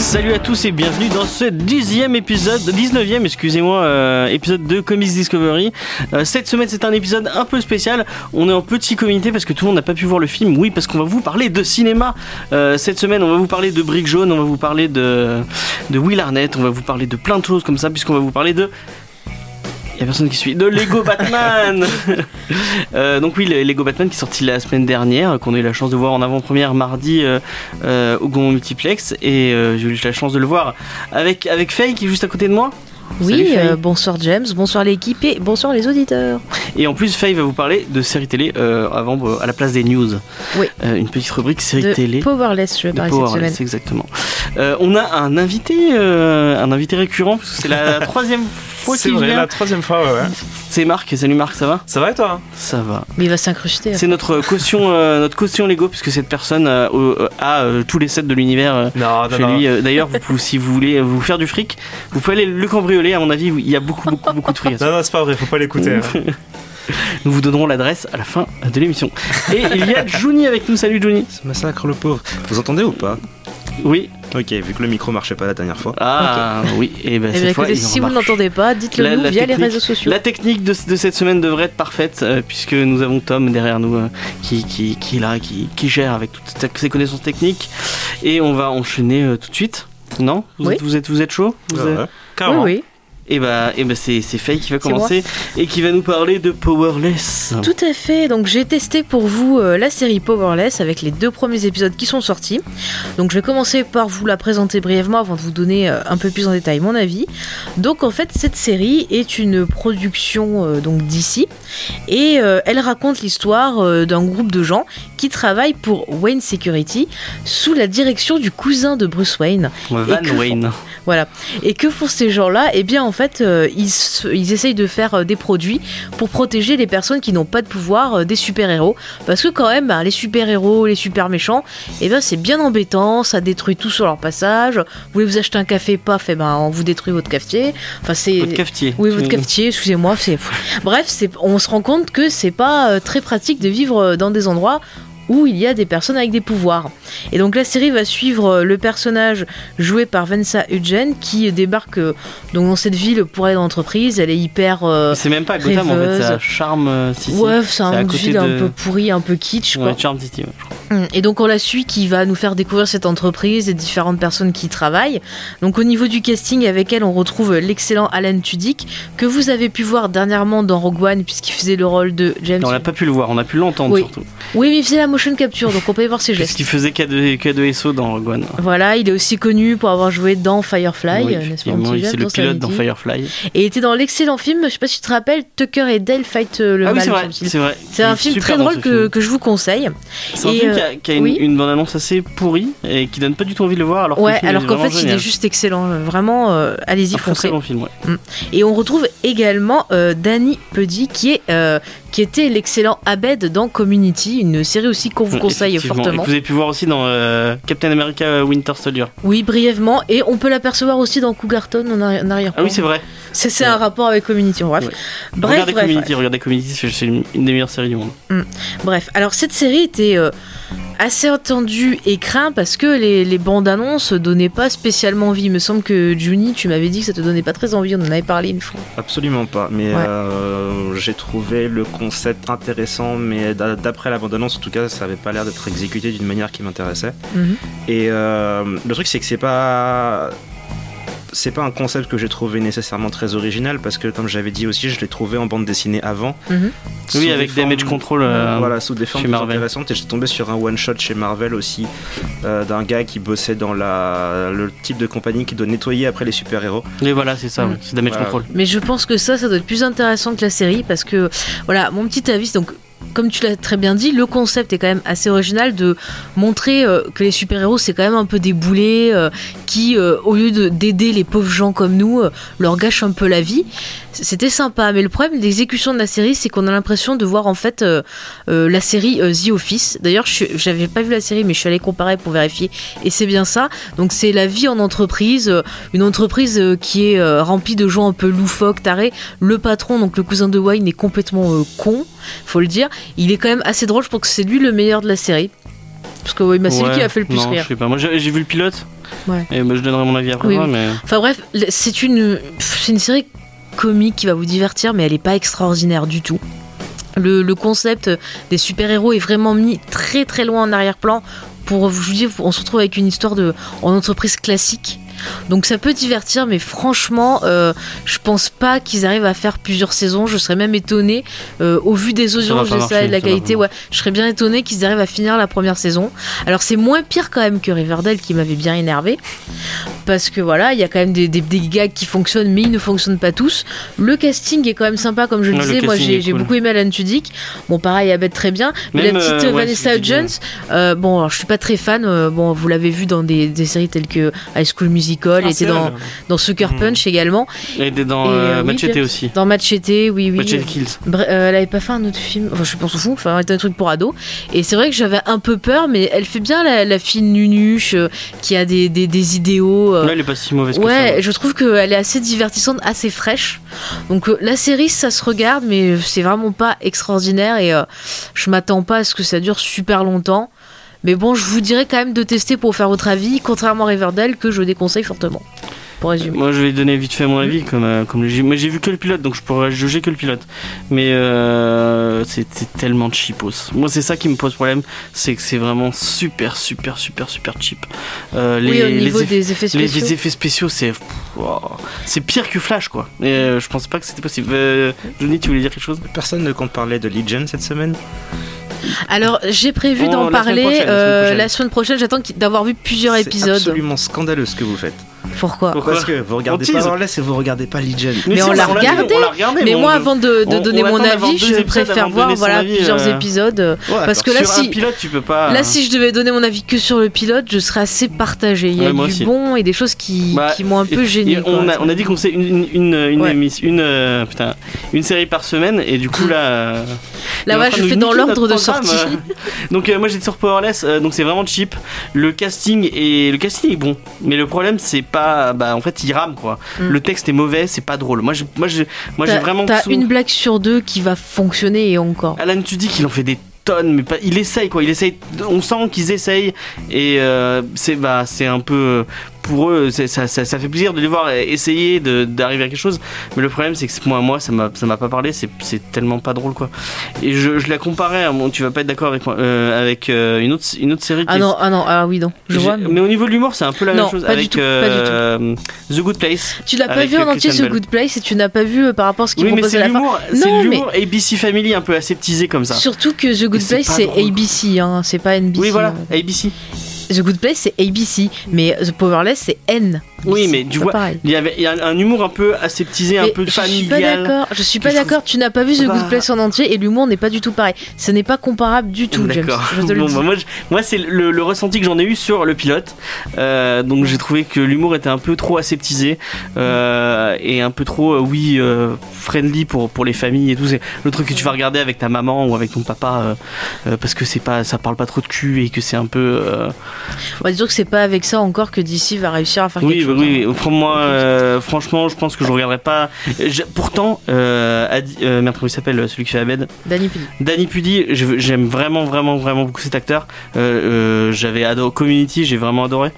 Salut à tous et bienvenue dans ce dixième épisode, 19e excusez-moi, euh, épisode de Comics Discovery. Euh, cette semaine c'est un épisode un peu spécial, on est en petit comité parce que tout le monde n'a pas pu voir le film, oui parce qu'on va vous parler de cinéma. Euh, cette semaine on va vous parler de Brick Jaune, on va vous parler de, de Will Arnett, on va vous parler de plein de choses comme ça puisqu'on va vous parler de il y a personne qui suit. De Lego Batman euh, Donc oui, le Lego Batman qui est sorti la semaine dernière, qu'on a eu la chance de voir en avant-première mardi euh, euh, au Gaumont Multiplex. Et j'ai eu la chance de le voir avec, avec Faye qui est juste à côté de moi. Oui, euh, bonsoir James, bonsoir l'équipe et bonsoir les auditeurs. Et en plus, Faye va vous parler de séries télé euh, avant, à la place des news. Oui. Euh, une petite rubrique séries de télé. Powerless, je vais parler Powerless, cette semaine. exactement. on a un invité, un invité récurrent, parce que c'est la troisième fois C'est qu'il la troisième fois, ouais. C'est Marc. Salut Marc, ça va? Ça va et toi Ça va. Mais il va s'incruster. C'est notre caution, notre caution Lego, puisque cette personne a tous les sets de l'univers chez non. lui. D'ailleurs, vous- si vous voulez vous faire du fric, vous pouvez aller le cambrioler. À mon avis, il y a beaucoup, beaucoup, beaucoup de fric. Non, non, c'est pas vrai, faut pas l'écouter. hein. Nous vous donnerons l'adresse à la fin de l'émission. Et il y a Juni avec nous. Salut Juni. Ce massacre le pauvre. Vous entendez ou pas? Oui. Ok, vu que le micro marchait pas la dernière fois. Ah oui. Et ben Eh cette bien, fois, écoutez, il si vous ne remarche. l'entendez pas, dites-le La- nous la via les technique- réseaux sociaux. La technique de, de cette semaine devrait être parfaite euh, puisque nous avons Tom derrière nous euh, qui, qui, qui est là, qui, qui gère avec toutes ses- connaissances techniques. Et on va enchaîner euh, tout de suite. Non? Vous, Oui. êtes, vous, êtes, vous êtes chaud? Vous Ouais, êtes- ouais. Oui, Carrément. oui, Et bah, et bah c'est, Faye qui va commencer et qui va nous parler de Powerless. tout à fait. Donc j'ai testé pour vous euh, la série Powerless avec les deux premiers épisodes qui sont sortis. Donc je vais commencer par vous la présenter brièvement avant de vous donner euh, un peu plus en détail mon avis. Donc en fait cette série est une production euh, donc d'ici et elle raconte l'histoire d'un groupe de gens qui travaillent pour Wayne Security sous la direction du cousin de Bruce Wayne. Van font- Wayne. Voilà. Et que font ces gens-là? Eh bien, en fait, euh, ils, essayent de faire euh, des produits pour protéger les personnes qui n'ont pas de pouvoir euh, des super-héros. Parce que quand même, ben, les super-héros, les super-méchants, eh ben, c'est bien embêtant, ça détruit tout sur leur passage. Vous voulez vous acheter un café, paf, eh ben, on vous détruit votre cafetier. Enfin, c'est... Votre cafetier. Oui, votre cafetier, excusez-moi. c'est- Bref, c'est... on se rend compte que c'est pas très pratique de vivre dans des endroits où il y a des personnes avec des pouvoirs. Et donc la série va suivre euh, le personnage joué par Vanessa Hudgens qui débarque euh, donc dans cette ville pour aller dans l'entreprise. Elle est hyper... euh, C'est même pas à Gotham en fait, rêveuse. c'est à Charm euh, City. Ouais, c'est un ville de- un peu pourri, un peu kitsch. quoi. Ouais, Charm City. ouais, je crois. Mm. Et donc on la suit qui va nous faire découvrir cette entreprise et différentes personnes qui y travaillent. Donc au niveau du casting avec elle on retrouve l'excellent Alan Tudyk que vous avez pu voir dernièrement dans Rogue One puisqu'il faisait le rôle de James. On n'a pas pu le voir, on a pu l'entendre Oui. surtout. Oui mais il faisait la motion capture donc on peut y voir ses gestes. Puisqu'il faisait K2, K2SO dans Rogue One. Voilà, il est aussi connu pour avoir joué dans Firefly, Oui, euh, n'est-ce pas, c'est le pilote dans. Firefly. Et il était dans l'excellent film, je sais pas si tu te rappelles, Tucker et Dale fight euh, le ah oui, mal. c'est me vrai, semble-t-il. c'est vrai. C'est un film très drôle que, que je vous conseille. C'est un Et, film euh, qui a, qui a une, oui. une bande-annonce assez pourrie et qui donne pas du tout envie de le voir. Alors Ouais, alors qu'en fait il est juste excellent, vraiment, euh, allez-y un très, foncez. bon film, ouais. Et on retrouve également euh, Danny Puddy qui est qui était l'excellent Abed dans Community, une série aussi qu'on vous Ouais, conseille. Et fortement. que vous avez pu voir aussi dans euh, Captain America Winter Soldier. Oui, brièvement, et on peut l'apercevoir aussi dans Cougarton en arri- en arrière. Ah oui, c'est vrai. C'est Ouais. un rapport avec Community. Bref, Ouais. bref, regardez bref, Community, regardez Community, c'est- une des meilleures séries du monde. Bref, alors cette série était euh, assez attendue et crainte parce que les, les bandes annonces donnaient pas spécialement envie. Il me semble que Juni, tu m'avais dit que ça te donnait pas très envie. On en avait parlé une fois. Absolument pas. Mais Ouais. euh, j'ai trouvé le concept intéressant, mais d'a- d'après la bande-annonce, en tout cas, ça avait pas l'air d'être exécuté d'une manière qui m'intéressait. Mhm. Et euh, le truc, c'est que c'est pas. C'est pas un concept que j'ai trouvé nécessairement très original parce que, comme j'avais dit aussi, je l'ai trouvé en bande dessinée avant. Mhm. Oui, avec formes- Damage Control. euh, voilà, sous des formes chez plus Marvel. intéressantes. Et j'étais tombé sur un one-shot chez Marvel aussi, euh, d'un gars qui bossait dans la, le type de compagnie qui doit nettoyer après les super-héros. Et voilà, c'est ça, Mm. c'est Damage Voilà. Control. Mais je pense que ça, ça doit être plus intéressant que la série parce que, voilà, mon petit avis, donc comme tu l'as très bien dit, le concept est quand même assez original de montrer euh, que les super-héros, c'est quand même un peu des boulets euh, qui, euh, au lieu de- d'aider les pauvres gens comme nous, leur gâchent un peu la vie. C'était sympa, mais le problème de l'exécution de la série, c'est qu'on a l'impression de voir en fait la série The Office. D'ailleurs, j'avais pas vu la série, mais je suis allée comparer pour vérifier, et c'est bien ça. Donc c'est la vie en entreprise, une entreprise qui est remplie de gens un peu loufoques, tarés. Le patron, donc le cousin de Wayne, est complètement con, faut le dire. Il est quand même assez drôle, je pense que c'est lui le meilleur de la série. Parce que oui, bah, c'est lui Ouais, qui a fait le plus non, rire. Je sais pas. Moi, j'ai vu le pilote. Ouais. Et bah, je donnerai mon avis après Oui, mais. Enfin bref, c'est une, c'est une série comique qui va vous divertir, mais elle est pas extraordinaire du tout. Le, le concept des super-héros est vraiment mis très très loin en arrière-plan. Pour je vous dis, on se retrouve avec une histoire de en entreprise classique. Donc ça peut divertir, mais franchement, euh, je pense pas qu'ils arrivent à faire plusieurs saisons. Je serais même étonnée, euh, au vu des audiences de ça et de la qualité, ouais, je serais bien étonnée qu'ils arrivent à finir la première saison. Alors c'est moins pire quand même que Riverdale qui m'avait bien énervé parce que voilà, il y a quand même des, des, des gags qui fonctionnent, mais ils ne fonctionnent pas tous. Le casting est quand même sympa, comme je le Ouais, le disais. Moi, j'ai beaucoup aimé Alan Tudyk. Bon, pareil, Abed très bien. Mais Même, la petite euh, ouais, Vanessa Hudgens, euh, bon, alors, je suis pas très fan. bon, vous l'avez vu dans des, des séries telles que High School Musical, elle était dans, dans Sucker Mhm. Punch également. Elle était dans Et, euh, euh, oui, Machete Pierre- aussi. Dans Machete, oui, oui. Machete Kills. Euh, elle avait pas fait un autre film, enfin je pense au fond, enfin c'était un truc pour ado. Et c'est vrai que j'avais un peu peur, mais elle fait bien la, la fille nunuche euh, qui a des, des, des idéaux. euh, Là, elle est pas si mauvaise que Ouais, ça. je trouve qu'elle est assez divertissante, assez fraîche. Donc euh, la série, ça se regarde, mais c'est vraiment pas extraordinaire et euh, je m'attends pas à ce que ça dure super longtemps. Mais bon, je vous dirais quand même de tester pour faire votre avis, contrairement à Riverdale que je déconseille fortement. Pour résumer. Moi, je vais donner vite fait mon avis, comme, euh, comme j'ai moi, j'ai vu que le pilote, donc je pourrais juger que le pilote. Mais euh, c'est c'est tellement cheapos. Moi, c'est ça qui me pose problème, c'est que c'est vraiment super, super, super, super cheap. Euh, les, oui, au niveau les effets, des effets les, spéciaux. les effets spéciaux, c'est wow. c'est pire que Flash, quoi. Et euh, je pense pas que c'était possible. Euh, Johnny, tu voulais dire quelque chose? Personne ne compte parler de Legion cette semaine? Alors, j'ai prévu Oh, d'en la semaine parler prochaine, la semaine euh, prochaine. la semaine prochaine. J'attends d'avoir vu plusieurs C'est épisodes. absolument scandaleux ce que vous faites. Pourquoi Pourquoi Parce que vous regardez On. Powerless et vous regardez pas Legion. Mais on si, l'a regardé. on l'a regardé, Mais moi, avant de, de on- donner on mon avis, je préfère voir voilà, avis, plusieurs euh, épisodes. euh, Ouais, parce que là, sur un si, pilote, tu peux pas. Là, si je devais donner mon avis que sur le pilote, je serais assez partagé. Il y a Ouais, du aussi. bon et des choses qui, Bah, qui m'ont un peu gêné. et on, a, on a dit qu'on faisait une, une, une, une, Ouais. émission- une, euh, putain, une série par semaine et du coup là. euh, Là, ouais, je fais dans l'ordre de sortie. euh. Donc euh, moi j'étais sur Powerless, euh, donc c'est vraiment cheap. Le casting et le casting est bon, mais le problème c'est pas, bah en fait il rame quoi. Mm. Le texte est mauvais, c'est pas drôle. Moi j'ai, moi j'ai, moi j'ai T'as- vraiment. T'as une blague sur deux qui va fonctionner et encore. Alan Tudyk qu'il en fait des tonnes, mais pas, il essaye quoi. Il essaye. On sent qu'ils essayent et euh, c'est bah c'est un peu pour eux, ça, ça, ça fait plaisir de les voir essayer d'arriver à quelque chose. Mais le problème c'est que moi moi ça m'a pas parlé. C'est tellement pas drôle quoi. Et je, je la comparais. à mon- tu vas pas être d'accord avec moi euh, avec euh, une autre une autre série. Ah est- non, ah non, ah oui, non. Je vois. mais... mais- au niveau de l'humour, c'est un peu la Non, même chose pas du avec tout, pas du tout. euh, The Good Place. Tu l'as pas vu en entier Bale. Good Place et tu n'as pas vu par rapport à ce qu'ils Oui, proposent à c'est la fin. c'est l'humour ABC Family un peu aseptisé comme ça. Surtout que The Good Place c'est. ABC, hein, c'est pas NBC. Oui, voilà, hein. ABC. The Good Place c'est ABC, mais The Powerless c'est N. Oui, mais tu vois. Il y, avait, il y a un humour un peu aseptisé, un peu je suis pas familial. d'accord. Je suis pas d'accord. Tu n'as pas vu The Bah. Good Place en entier et l'humour n'est pas du tout pareil. Ce n'est pas comparable du tout, James. D'accord. Bon, bah, moi, c'est le, le ressenti que j'en ai eu sur le pilote. Euh, donc j'ai trouvé que l'humour était un peu trop aseptisé euh, et un peu trop, euh, oui, friendly pour, pour les familles et tout. C'est le truc que tu vas regarder avec ta maman ou avec ton papa parce que c'est pas, ça parle pas trop de cul et que c'est un peu. On va dire que c'est pas avec ça encore que DC va réussir à faire Oui, quelque chose. Oui, oui. Pour moi, euh, franchement, je pense que je regarderai pas. Pourtant, euh, Adi- euh, merde, comment il s'appelle celui qui fait Abed? Danny Pudi. Danny Pudi, j'aime vraiment, vraiment, vraiment beaucoup cet acteur. Euh, J'avais adoré Community, j'ai vraiment adoré.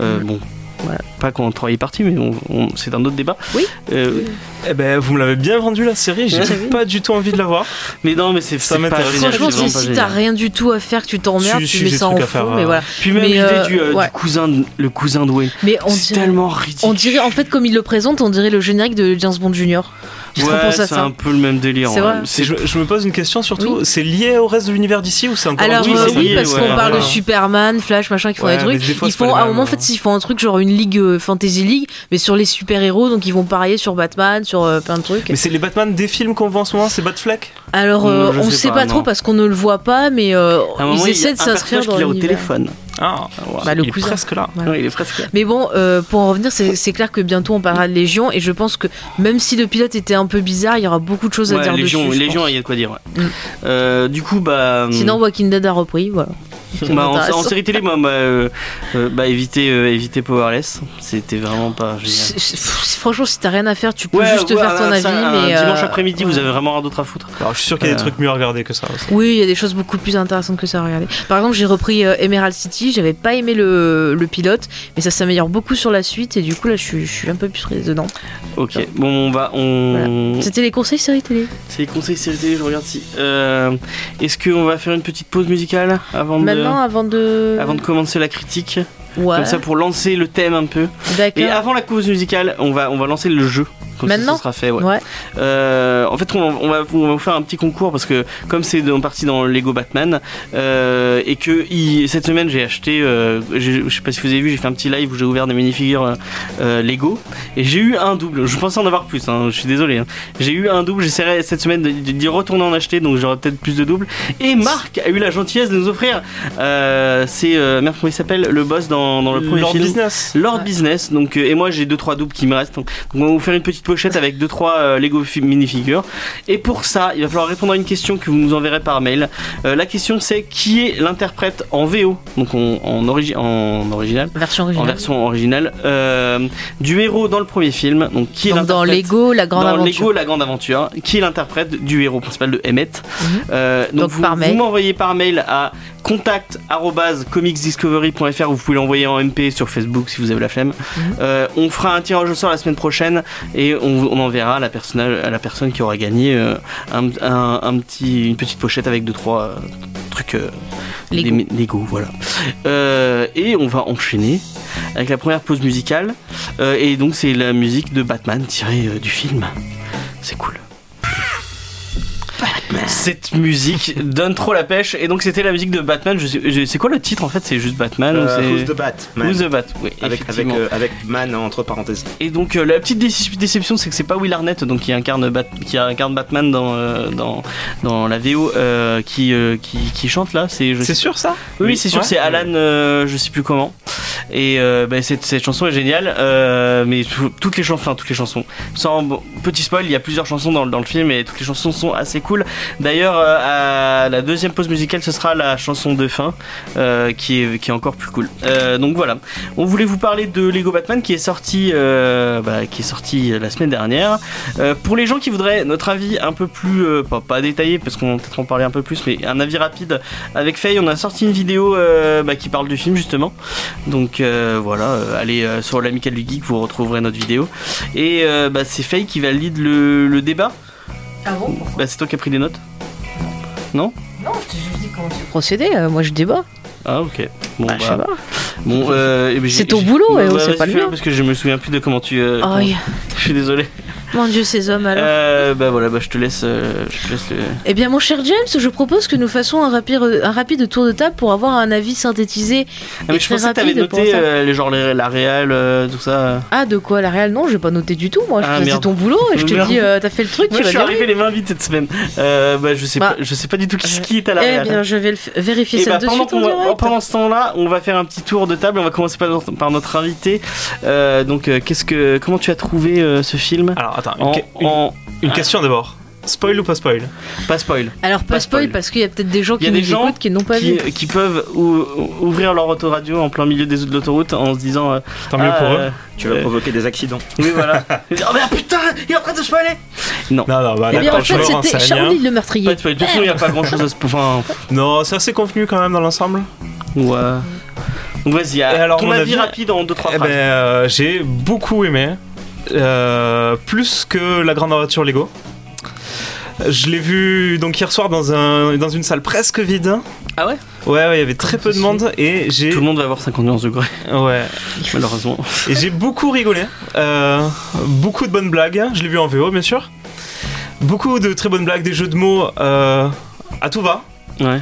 Euh, Mm. Bon, Voilà. pas quand on travaille parti, mais on- on- c'est un autre débat. Oui. Euh, Eh ben, vous me l'avez bien vendu la série, j'ai Ouais. pas du tout envie de la voir. mais non, mais c'est Ça m'intéresse. Franchement, si, si t'as rien du tout à faire, que tu t'emmerdes, Si, tu si, mets ça en fond, faire, mais euh, voilà. Puis même l'idée euh, du, euh, ouais. du cousin, de- le cousin Wayne, Mais on c'est dirait, tellement ridicule. on dirait, en fait, comme il le présente, on dirait le générique de James Bond Junior. Ouais, c'est un peu le même délire. C'est ouais. vrai. Et je, je me pose une question surtout, Oui. c'est lié au reste de l'univers d'ici ou c'est encore Alors oui, euh, c'est oui, parce ouais, qu'on parle de. Superman, Flash, machin, qui font Ouais, des trucs. ils font à un moment, en hein. fait, ils font un truc genre une une ligue euh, fantasy league, mais sur les super héros, donc ils vont parier sur Batman, sur euh, plein de trucs. Mais c'est les Batman des films qu'on voit en ce moment, c'est Batfleck? Alors euh, on sais sait pas, non. trop parce qu'on ne le voit pas, mais euh, À un moment, ils il essaient de s'inscrire dans l'univers. téléphone. Ah, Bah, le il est presque là. Ouais, il est presque là. Mais bon, euh, pour en revenir, c'est clair que bientôt on parlera de Légion et je pense que même si le pilote était un peu bizarre, il y aura beaucoup de choses à dire Légion, dessus. Légion, il y a de quoi dire. ouais. Mm. Euh, du coup, bah. Sinon, Walking Dead a repris, voilà. Bah, en, série télé, moi, bah, euh, euh, bah, éviter, euh, éviter Powerless. C'était vraiment pas génial. Franchement, si t'as rien à faire, tu peux Ouais, juste ouais, faire ton un- avis. ça, un mais dimanche après-midi, vous avez vraiment rien d'autre à foutre. Alors, je suis sûr qu'il y a des trucs mieux à regarder que ça aussi. Oui, il y a des choses beaucoup plus intéressantes que ça à regarder. Par exemple, j'ai repris euh, Emerald City, j'avais pas aimé le, le pilote, mais ça s'améliore beaucoup sur la suite et du coup là je suis, je suis un peu plus dedans. Ok, bon, on va. On... C'était les conseils série télé C'est les conseils série télé, je regarde si. Euh, Est-ce qu'on va faire une petite pause musicale avant de, Maintenant, avant de. avant de commencer la critique Ouais, Comme ça pour lancer le thème un peu. Et avant la pause musicale, on va, on va lancer le jeu. Comme Maintenant ça sera fait, ouais. Ouais. Euh, en fait, on, on va, on va vous faire un petit concours parce que comme c'est en partie dans Lego Batman euh, et que il- cette semaine j'ai acheté, euh, je sais pas si vous avez vu, j'ai fait un petit live où j'ai ouvert des minifigures euh, Lego et j'ai eu un double. Je pensais en avoir plus, hein, je suis désolé. hein. J'ai eu un double. J'essaierai cette semaine d'y retourner en acheter, donc j'aurai peut-être plus de doubles. Et Marc a eu la gentillesse de nous offrir. Euh, c'est euh, merde, comment il s'appelle le boss dans, dans le premier Lord film. Business. Lord Ouais. Business, donc euh, et moi j'ai deux trois doubles qui me restent. Donc, on va vous faire une petite pochette avec deux trois euh, Lego fi- minifigures. Et pour ça, il va falloir répondre à une question que vous nous enverrez par mail. Euh, la question c'est qui est l'interprète en VO, donc en, en, origi- en original, Version en originale. version originale, euh, du héros dans le premier film. Donc qui est Donc dans Lego, la grande dans aventure. Lego La Grande Aventure, qui est l'interprète du héros principal de Emmett. Mhm. Donc, Donc vous, par mail. vous m'envoyez par mail à contact@comicsdiscovery.fr ou vous pouvez l'envoyer en MP sur Facebook si vous avez la flemme. Mhm. Euh, on fera un tirage au sort la semaine prochaine et on, on enverra à la personne, à la personne qui aura gagné euh, un, un- un petit, une petite pochette avec deux trois euh, trucs euh, Lego. des Lego, voilà. Et on va enchaîner avec la première pause musicale et donc c'est la musique de Batman tirée du film. C'est cool. Cette musique donne trop la pêche et donc c'était la musique de Batman. Je sais, je- c'est quoi le titre en fait? C'est juste Batman ou Euh, c'est Who's the Batman Who's the Bat? Oui, avec, avec, effectivement. euh, avec man entre parenthèses. Et donc euh, la petite déce- déception, c'est que c'est pas Will Arnett donc qui incarne Bat- qui incarne Batman dans euh, dans dans la VO euh, qui, euh, qui qui chante là. C'est je C'est sais- sûr ça? Oui, c'est sûr, Ouais. c'est Alan, euh, je sais plus comment. Et euh, bah, cette, cette chanson est géniale, euh, mais tout- toutes les chansons, enfin toutes les chansons. Sans bon, petit spoil, il y a plusieurs chansons dans, le- dans le film et toutes les chansons sont assez cool. D'ailleurs, euh, à la deuxième pause musicale, ce sera la chanson de fin, euh, qui est encore plus cool. Euh, donc voilà, on voulait vous parler de Lego Batman qui est sorti, bah, la semaine dernière. Pour les gens qui voudraient notre avis un peu plus, pas, détaillé parce qu'on va peut-être en parler un peu plus, mais un avis rapide avec Faye, on a sorti une vidéo bah, qui parle du film justement. Donc voilà, allez sur l'amical du geek, vous retrouverez notre vidéo. Et bah, c'est Faye qui va lead le, le débat. Ah bon Bah, c'est toi qui as pris des notes. Non, je t'ai juste dit comment tu procédais, euh, moi je débat. Ah ok. Bon, Bah, je sais bah, pas. bon, euh, eh ben, C'est ton j'ai- boulot, Ouais, eh ouais, c'est vas-y, pas le fais-le, mien. Parce que je me souviens plus de comment tu. euh, comment-. Je suis désolé. Mon dieu, ces hommes alors. Euh, bah voilà, bah je te laisse. euh, je te laisse le- Eh bien, mon cher James, je propose que nous fassions un rapide, un rapide tour de table pour avoir un avis synthétisé. Ah, mais et je très pensais que t'avais rapide pour noté ça. euh, les genre les- la réal, euh, tout ça. Ah, de quoi La réelle Non, j'ai pas noté du tout. Moi, je Ah, faisais merde. ton boulot et je te Merde. dis, euh, t'as fait le truc, Moi tu je vas suis arrivé les mains vides cette semaine. Euh, bah je sais Bah, pas, je sais pas du tout qui, qui est à la Eh réal. bien, je vais le f- vérifier Et ça bah, de pendant, suite en qu'on va- direct. pendant ce temps-là, on va faire un petit tour de table. On va commencer par notre, par notre invité. Euh, donc, euh, qu'est-ce que, comment tu as trouvé euh, ce film? Alors attends, une, en, que- une- en- une question d'abord. Spoil ou pas spoil? Pas spoil, Alors, pas Pas spoil, spoil. parce qu'il y a peut-être des gens Il y a qui des gens qui n'ont pas qui, vu. qui peuvent ou- ouvrir leur autoradio en plein milieu des de l'autoroute en se disant. euh, Tant mieux ah, pour eux. euh, Tu vas euh, provoquer des accidents. Oui, voilà. oh mais putain, il est en train de spoiler. Non, non, bah Eh bien, en fait, c'était Charlie hein. le meurtrier. Pas de spoil. De toute façon, il n'y a pas grand-chose à se. Enfin, Non, c'est assez convenu quand même dans l'ensemble. ouais. Vas-y, alors, ton mon avis avis rapide en 2-3 Eh ben, phrases. euh, j'ai beaucoup aimé. Euh, plus que la grande aventure Lego. Je l'ai vu donc hier soir dans, un, dans une salle presque vide. Ah ouais? Ouais, ouais, il y avait très peu de monde et j'ai Tout le monde va avoir 51 degrés, ouais malheureusement. et j'ai beaucoup rigolé. Euh, beaucoup de bonnes blagues. Je l'ai vu en VO bien sûr. Beaucoup de très bonnes blagues, des jeux de mots euh, à tout va. Ouais.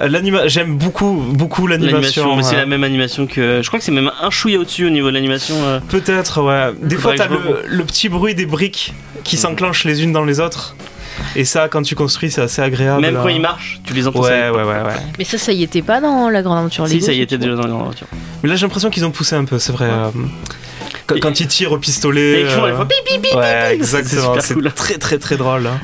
Euh, l'anima- J'aime beaucoup, beaucoup L'animation, mais c'est ouais. la même animation que. Je crois que c'est même un chouïa au-dessus au niveau de l'animation. euh. Peut-être, ouais. Des fois, t'as le, petit bruit des briques qui s'enclenchent les unes dans les autres. Et ça, quand tu construis, c'est assez agréable. Même quand hein. ils marchent, tu les entends. Ouais, ouais, ouais, ouais. Mais ça, ça y était pas dans la grande aventure Si, Lego, ça y était déjà dans la voiture. Mais là, j'ai l'impression qu'ils ont poussé un peu, c'est vrai. Ouais. euh, Quand, Et- quand ils tirent au pistolet. Et toujours, euh, ils font bip bip bip. Ouais, exactement. C'est cool. très, très, très drôle. hein.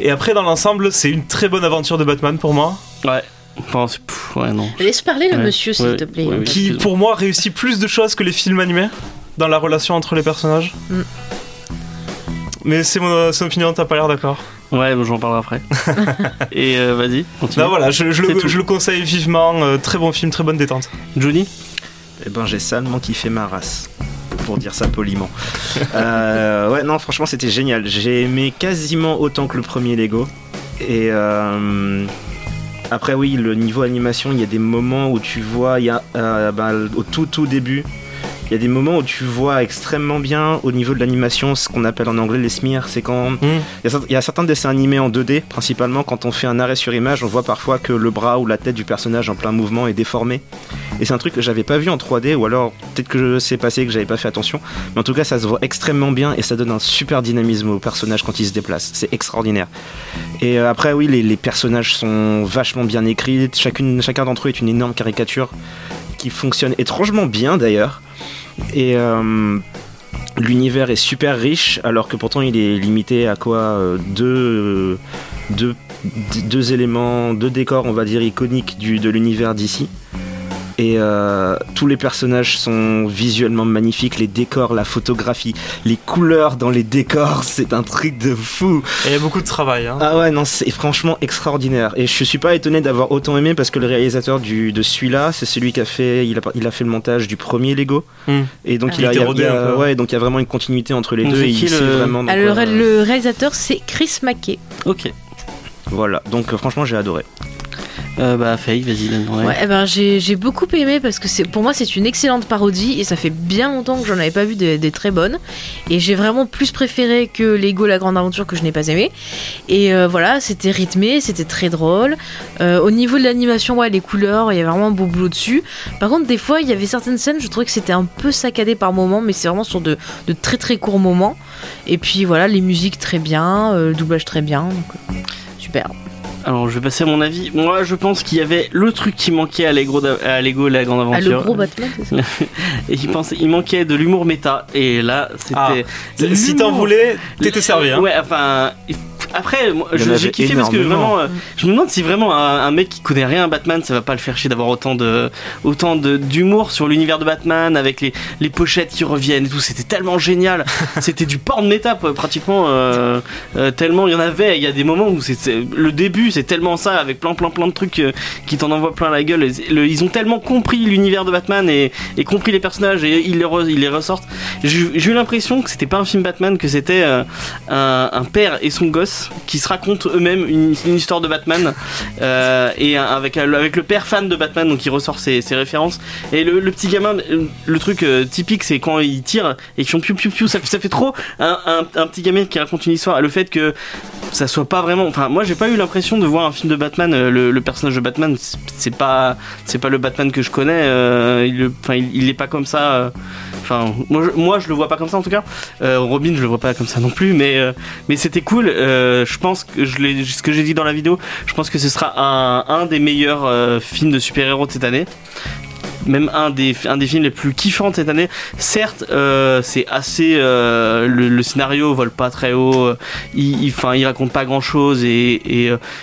Et après, dans l'ensemble, c'est une très bonne aventure de Batman pour moi. Ouais. Enfin, c'est- pff, ouais, non. Laisse parler le Ouais. monsieur, s'il Ouais, te plaît. ouais, oui. Qui, pour moi, réussit plus de choses que les films animés dans la relation entre les personnages. Mm. Mais c'est mon, c'est mon opinion, t'as pas l'air d'accord. Ouais, mais j'en parlerai après. Et euh, vas-y, continue. Non, voilà, je, le, je le conseille vivement. euh, très bon film, très bonne détente. Johnny Eh ben, j'ai salement kiffé ma race. Pour dire ça poliment. Euh, ouais, non, franchement, c'était génial. J'ai aimé quasiment autant que le premier Lego. Et euh, après, oui, le niveau animation, il y a des moments où tu vois, y a euh, bah, au tout tout début, il y a des moments où tu vois extrêmement bien au niveau de l'animation ce qu'on appelle en anglais les smears. C'est quand Mm. il y, a, y certains dessins animés en 2D, principalement quand on fait un arrêt sur image, on voit parfois que le bras ou la tête du personnage en plein mouvement est déformé. Et c'est un truc que j'avais pas vu en 3D, ou alors peut-être que c'est passé que j'avais pas fait attention. Mais en tout cas, ça se voit extrêmement bien et ça donne un super dynamisme au personnage quand il se déplace. C'est extraordinaire. Et euh, après, oui, les, les personnages sont vachement bien écrits. Chacune, chacun d'entre eux est une énorme caricature qui fonctionne étrangement bien d'ailleurs. Et euh, l'univers est super riche, alors que pourtant il est limité à quoi euh, deux, euh, deux, deux éléments, deux décors, on va dire, iconiques du, de l'univers d'ici. Et euh, tous les personnages sont visuellement magnifiques, les décors, la photographie, les couleurs dans les décors, c'est un truc de fou. Et il y a beaucoup de travail. Hein. Ah ouais, non, c'est franchement extraordinaire. Et je suis pas étonné d'avoir autant aimé parce que le réalisateur du, de celui-là, c'est celui qui a fait, il a, il a fait le montage du premier Lego. Hmm. Et donc Ah. il, a, Il y a- était rodé il y a- un peu. ouais, donc il y a vraiment une continuité entre les Donc deux. Et il le- vraiment. quoi- ré- le réalisateur, c'est Chris Mackey. Ok. Voilà. Donc euh, franchement, j'ai adoré. Euh, bah, Faye, vas-y, donne. Ouais. Ouais, eh ben, j'ai beaucoup aimé parce que c'est pour moi c'est une excellente parodie et ça fait bien longtemps que j'en avais pas vu des, très bonnes. Et j'ai vraiment plus préféré que Lego la grande aventure que je n'ai pas aimé. Et euh, voilà c'était rythmé c'était très drôle. Euh, au niveau de l'animation ouais les couleurs il y avait vraiment un beau boulot dessus. Par contre des fois il y avait certaines scènes je trouvais que c'était un peu saccadé par moments mais c'est vraiment sur de, de très très courts moments. Et puis voilà les musiques très bien le doublage très bien donc super Alors, je vais passer à mon avis. Moi, je pense qu'il y avait le truc qui manquait à Lego, à Lego la grande ah, aventure. le gros Batman c'est ça Et il pensait, il manquait de l'humour méta. Et là, c'était. Ah. Si t'en voulais, t'étais servi. Hein. Ouais, enfin. Après, moi, j'ai kiffé parce que vraiment, euh, je me demande si vraiment un, un mec qui connaît rien à Batman, ça va pas le faire chier d'avoir autant de, autant de d'humour sur l'univers de Batman avec les, les pochettes qui reviennent et tout. C'était tellement génial. C'était du porn méta pratiquement. euh, euh, tellement il y en avait. Il y a des moments où c'est le début, c'est tellement ça avec plein plein plein de trucs euh, qui t'en envoient plein la gueule. Et le- ils ont tellement compris l'univers de Batman et, et compris les personnages et ils les, re- ils les ressortent. J'ai j'ai eu l'impression que c'était pas un film Batman, que c'était euh, un, un père et son gosse qui se racontent eux-mêmes une, histoire de Batman euh, et avec, avec le père fan de Batman donc il ressort ses, références. Et le, petit gamin euh, le truc euh, typique c'est quand il tire et qu'ils font piou piou piou ça, fait- trop un, petit gamin qui raconte une histoire. Le fait que ça soit pas vraiment enfin moi j'ai pas eu l'impression de voir un film de Batman euh, le, personnage de Batman c'est- pas c'est pas le Batman que je connais euh, il, enfin il, est pas comme ça euh, enfin moi je, moi je le vois pas comme ça en tout cas. Euh, Robin je le vois pas comme ça non plus mais euh, mais c'était cool euh, je pense que je ce que j'ai dit dans la vidéo je pense que ce sera un, un des meilleurs euh, films de super-héros de cette année même un des, des films les plus kiffants de cette année. Certes, euh, c'est assez. euh, le, scénario vole pas très haut, euh, il, il, raconte pas grand chose et,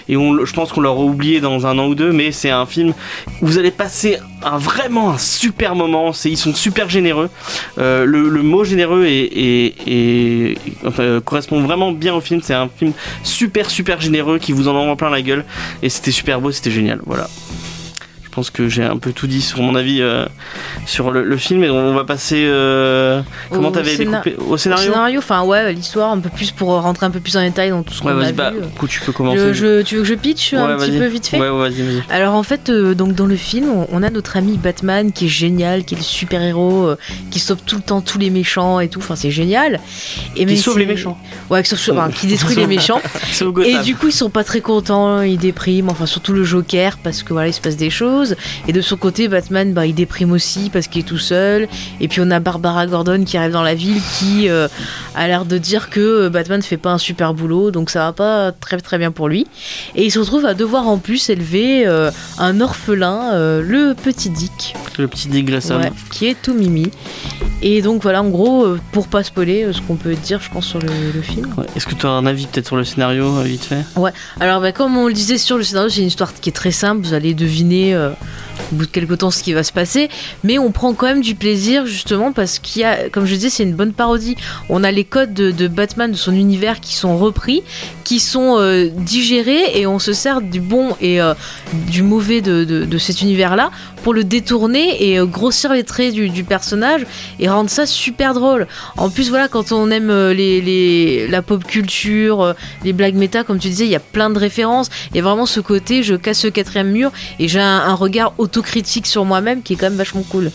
je pense qu'on l'aura oublié dans un an ou deux, mais c'est un film où vous allez passer un, vraiment un super moment. Ils sont super généreux. Le, mot généreux correspond vraiment bien au film. C'est un film super super généreux qui vous en envoie plein la gueule et c'était super beau, c'était génial. Voilà. Je pense que j'ai un peu tout dit sur mon avis euh, sur le, le film et on va passer. euh, comment Au t'avais scénar- découpé Au Au scénario scénario, enfin ouais, l'histoire un peu plus pour rentrer un peu plus en détail dans tout ce Ouais, qu'on a vu. bah, du coup, tu peux commencer. Je, je- tu veux que je pitch Ouais, un petit peu vite fait Ouais, ouais, vas-y, vas-y. Alors en fait, euh, donc dans le film, on, on a notre ami Batman qui est génial, qui est le super héros, qui sauve tout le temps tous les méchants et tout. Enfin, c'est génial. Et Qui sauve les méchants. Ouais, qui, sauve- enfin, qui détruit les méchants. Et du coup, ils sont pas très contents, ils dépriment, enfin surtout le Joker parce que voilà, il se passe des choses. Et de son côté, Batman, bah, il déprime aussi parce qu'il est tout seul. Et puis on a Barbara Gordon qui arrive dans la ville qui euh, a l'air de dire que euh, Batman fait pas un super boulot, donc ça va pas très très bien pour lui. Et il se retrouve à devoir en plus élever euh, un orphelin, euh, le petit Dick, Le petit Dick Grayson. ouais, qui est tout mimi. Et donc voilà, en gros, euh, pour pas spoiler, euh, ce qu'on peut dire, je pense, sur le, le film. Ouais. Est-ce que tu as un avis peut-être sur le scénario, euh, vite fait? Alors, bah, comme on le disait sur le scénario, c'est une histoire qui est très simple. Vous allez deviner euh, au bout de quelques temps ce qui va se passer. Mais on prend quand même du plaisir, justement, parce qu'il y a, comme je disais, c'est une bonne parodie. On a les codes de, de Batman, de son univers, qui sont repris, qui sont euh, digérés, et on se sert du bon et euh, du mauvais de, de- de cet univers-là pour le détourner et grossir les traits du, du personnage et rendre ça super drôle. En plus, voilà, quand on aime euh, les, la pop culture, euh, les blagues méta, comme tu disais, il y a plein de références. Il y a vraiment ce côté, je casse ce quatrième mur et j'ai un, regard autocritique sur moi-même qui est quand même vachement cool.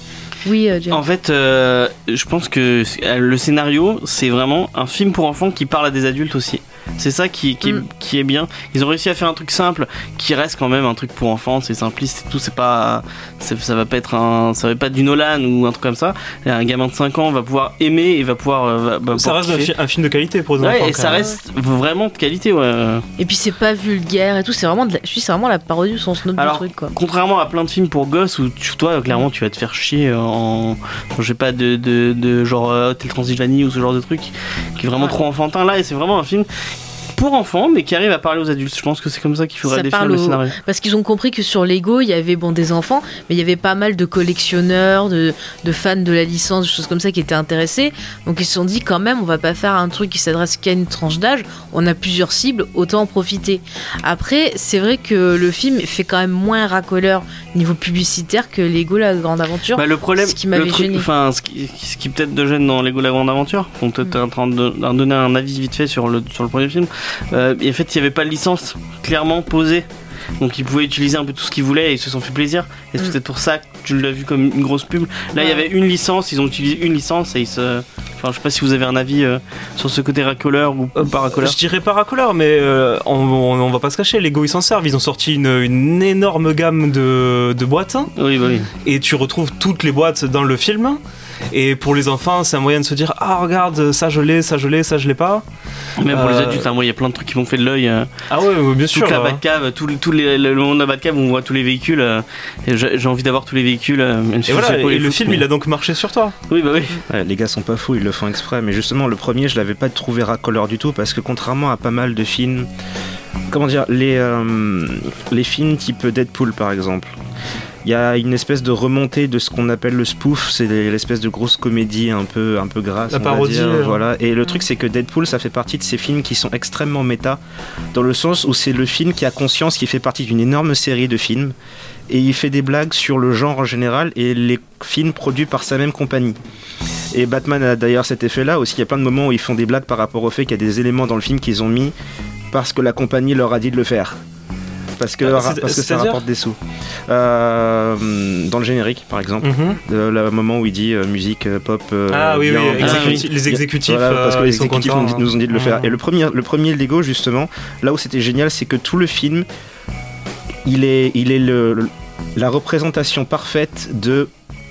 Oui, euh. En fait, je pense que le scénario, c'est vraiment un film pour enfants qui parle à des adultes aussi. C'est ça qui, qui, est- Mm. qui est bien. Ils ont réussi à faire un truc simple qui reste quand même un truc pour enfants. C'est simpliste et tout. C'est pas, ça va pas être un, ça va pas être du Nolan ou un truc comme ça. Et un gamin de 5 ans va pouvoir aimer et va pouvoir. euh, va- va Ça pouvoir reste un, film de qualité pour les Ouais, enfants. et ça même. reste vraiment de qualité. Ouais. Et puis c'est pas vulgaire et tout, c'est vraiment, de la... je suis c'est vraiment la parodie au sens noble Alors, du truc quoi. Contrairement à plein de films pour gosses où tu, toi clairement tu vas te faire chier en je sais pas de, de, de genre euh, Hotel Transylvanie ou ce genre de truc qui est vraiment Ouais. trop enfantin là et c'est vraiment un film pour enfants mais qui arrive à parler aux adultes. Je pense que c'est comme ça qu'il faudrait Ça définir le aux- scénario. Parce qu'ils ont compris que sur Lego, il y avait bon des enfants, mais il y avait pas mal de collectionneurs, de, de fans de la licence, des choses comme ça qui étaient intéressés. Donc ils se sont dit quand même, on va pas faire un truc qui s'adresse qu'à une tranche d'âge. On a plusieurs cibles, autant en profiter. Après, c'est vrai que le film fait quand même moins racoleur niveau publicitaire que Lego la grande aventure. Bah, le problème, ce qui m'avait gêné. enfin, ce qui, peut-être de gêne dans Lego La Grande Aventure, on peut être en train de de donner un avis vite fait sur le, sur le premier film. Euh, et en fait, il n'y avait pas de licence clairement posée. Donc ils pouvaient utiliser un peu tout ce qu'ils voulaient et ils se sont fait plaisir. Et c'est Mm. peut-être pour ça que tu l'as vu comme une grosse pub. Là, il y avait une licence, ils ont utilisé une licence et ils se. Enfin, je sais pas si vous avez un avis euh, sur ce côté racoleur ou, ou pas racoleur. Je dirais pas racoleur, mais euh, on, on, on va pas se cacher, Lego ils s'en servent. Ils ont sorti une, une énorme gamme de, de boîtes Oui, bah oui. et tu retrouves toutes les boîtes dans le film. Et pour les enfants, c'est un moyen de se dire Ah, regarde, ça je l'ai, ça je l'ai, ça je l'ai pas. Même pour les Euh, adultes, hein, moi, il y a plein de trucs qui m'ont fait de l'œil. euh, Ah, ouais, ouais, bien sûr. toute la. Batcave, tout, tout les- le monde de la Batcave où on voit tous les véhicules. euh, j'ai envie d'avoir tous les véhicules. même si Et voilà, et le film mais- il a donc marché sur toi. Oui, bah oui. Ouais, les gars sont pas fous, ils le font exprès. Mais justement, le premier, je l'avais pas trouvé racoleur du tout parce que contrairement à pas mal de films, comment dire, les, euh, les films type Deadpool par exemple, il y a une espèce de remontée de ce qu'on appelle le spoof, c'est l'espèce de grosse comédie un peu, un peu grasse. La on va parodie, dire, euh. voilà. Et le truc, c'est que Deadpool, ça fait partie de ces films qui sont extrêmement méta, dans le sens où c'est le film qui a conscience qu'il fait partie d'une énorme série de films et il fait des blagues sur le genre en général et les films produits par sa même compagnie. Et Batman a d'ailleurs cet effet-là aussi. Il y a plein de moments où ils font des blagues par rapport au fait qu'il y a des éléments dans le film qu'ils ont mis parce que la compagnie leur a dit de le faire. Parce que, Ah, c'est- parce que ça rapporte des sous. Euh, dans le générique, par exemple, Mhm. le, le moment où il dit euh, musique euh, pop. euh, ah oui, bien, oui, bien. exécuti- les exécutifs, Voilà, parce que les exécutifs contents. nous, hein. nous ont dit de le faire. Mhm. Et le premier, le premier Lego, justement, là où c'était génial, c'est que tout le film, il est, il est le, le- la représentation parfaite de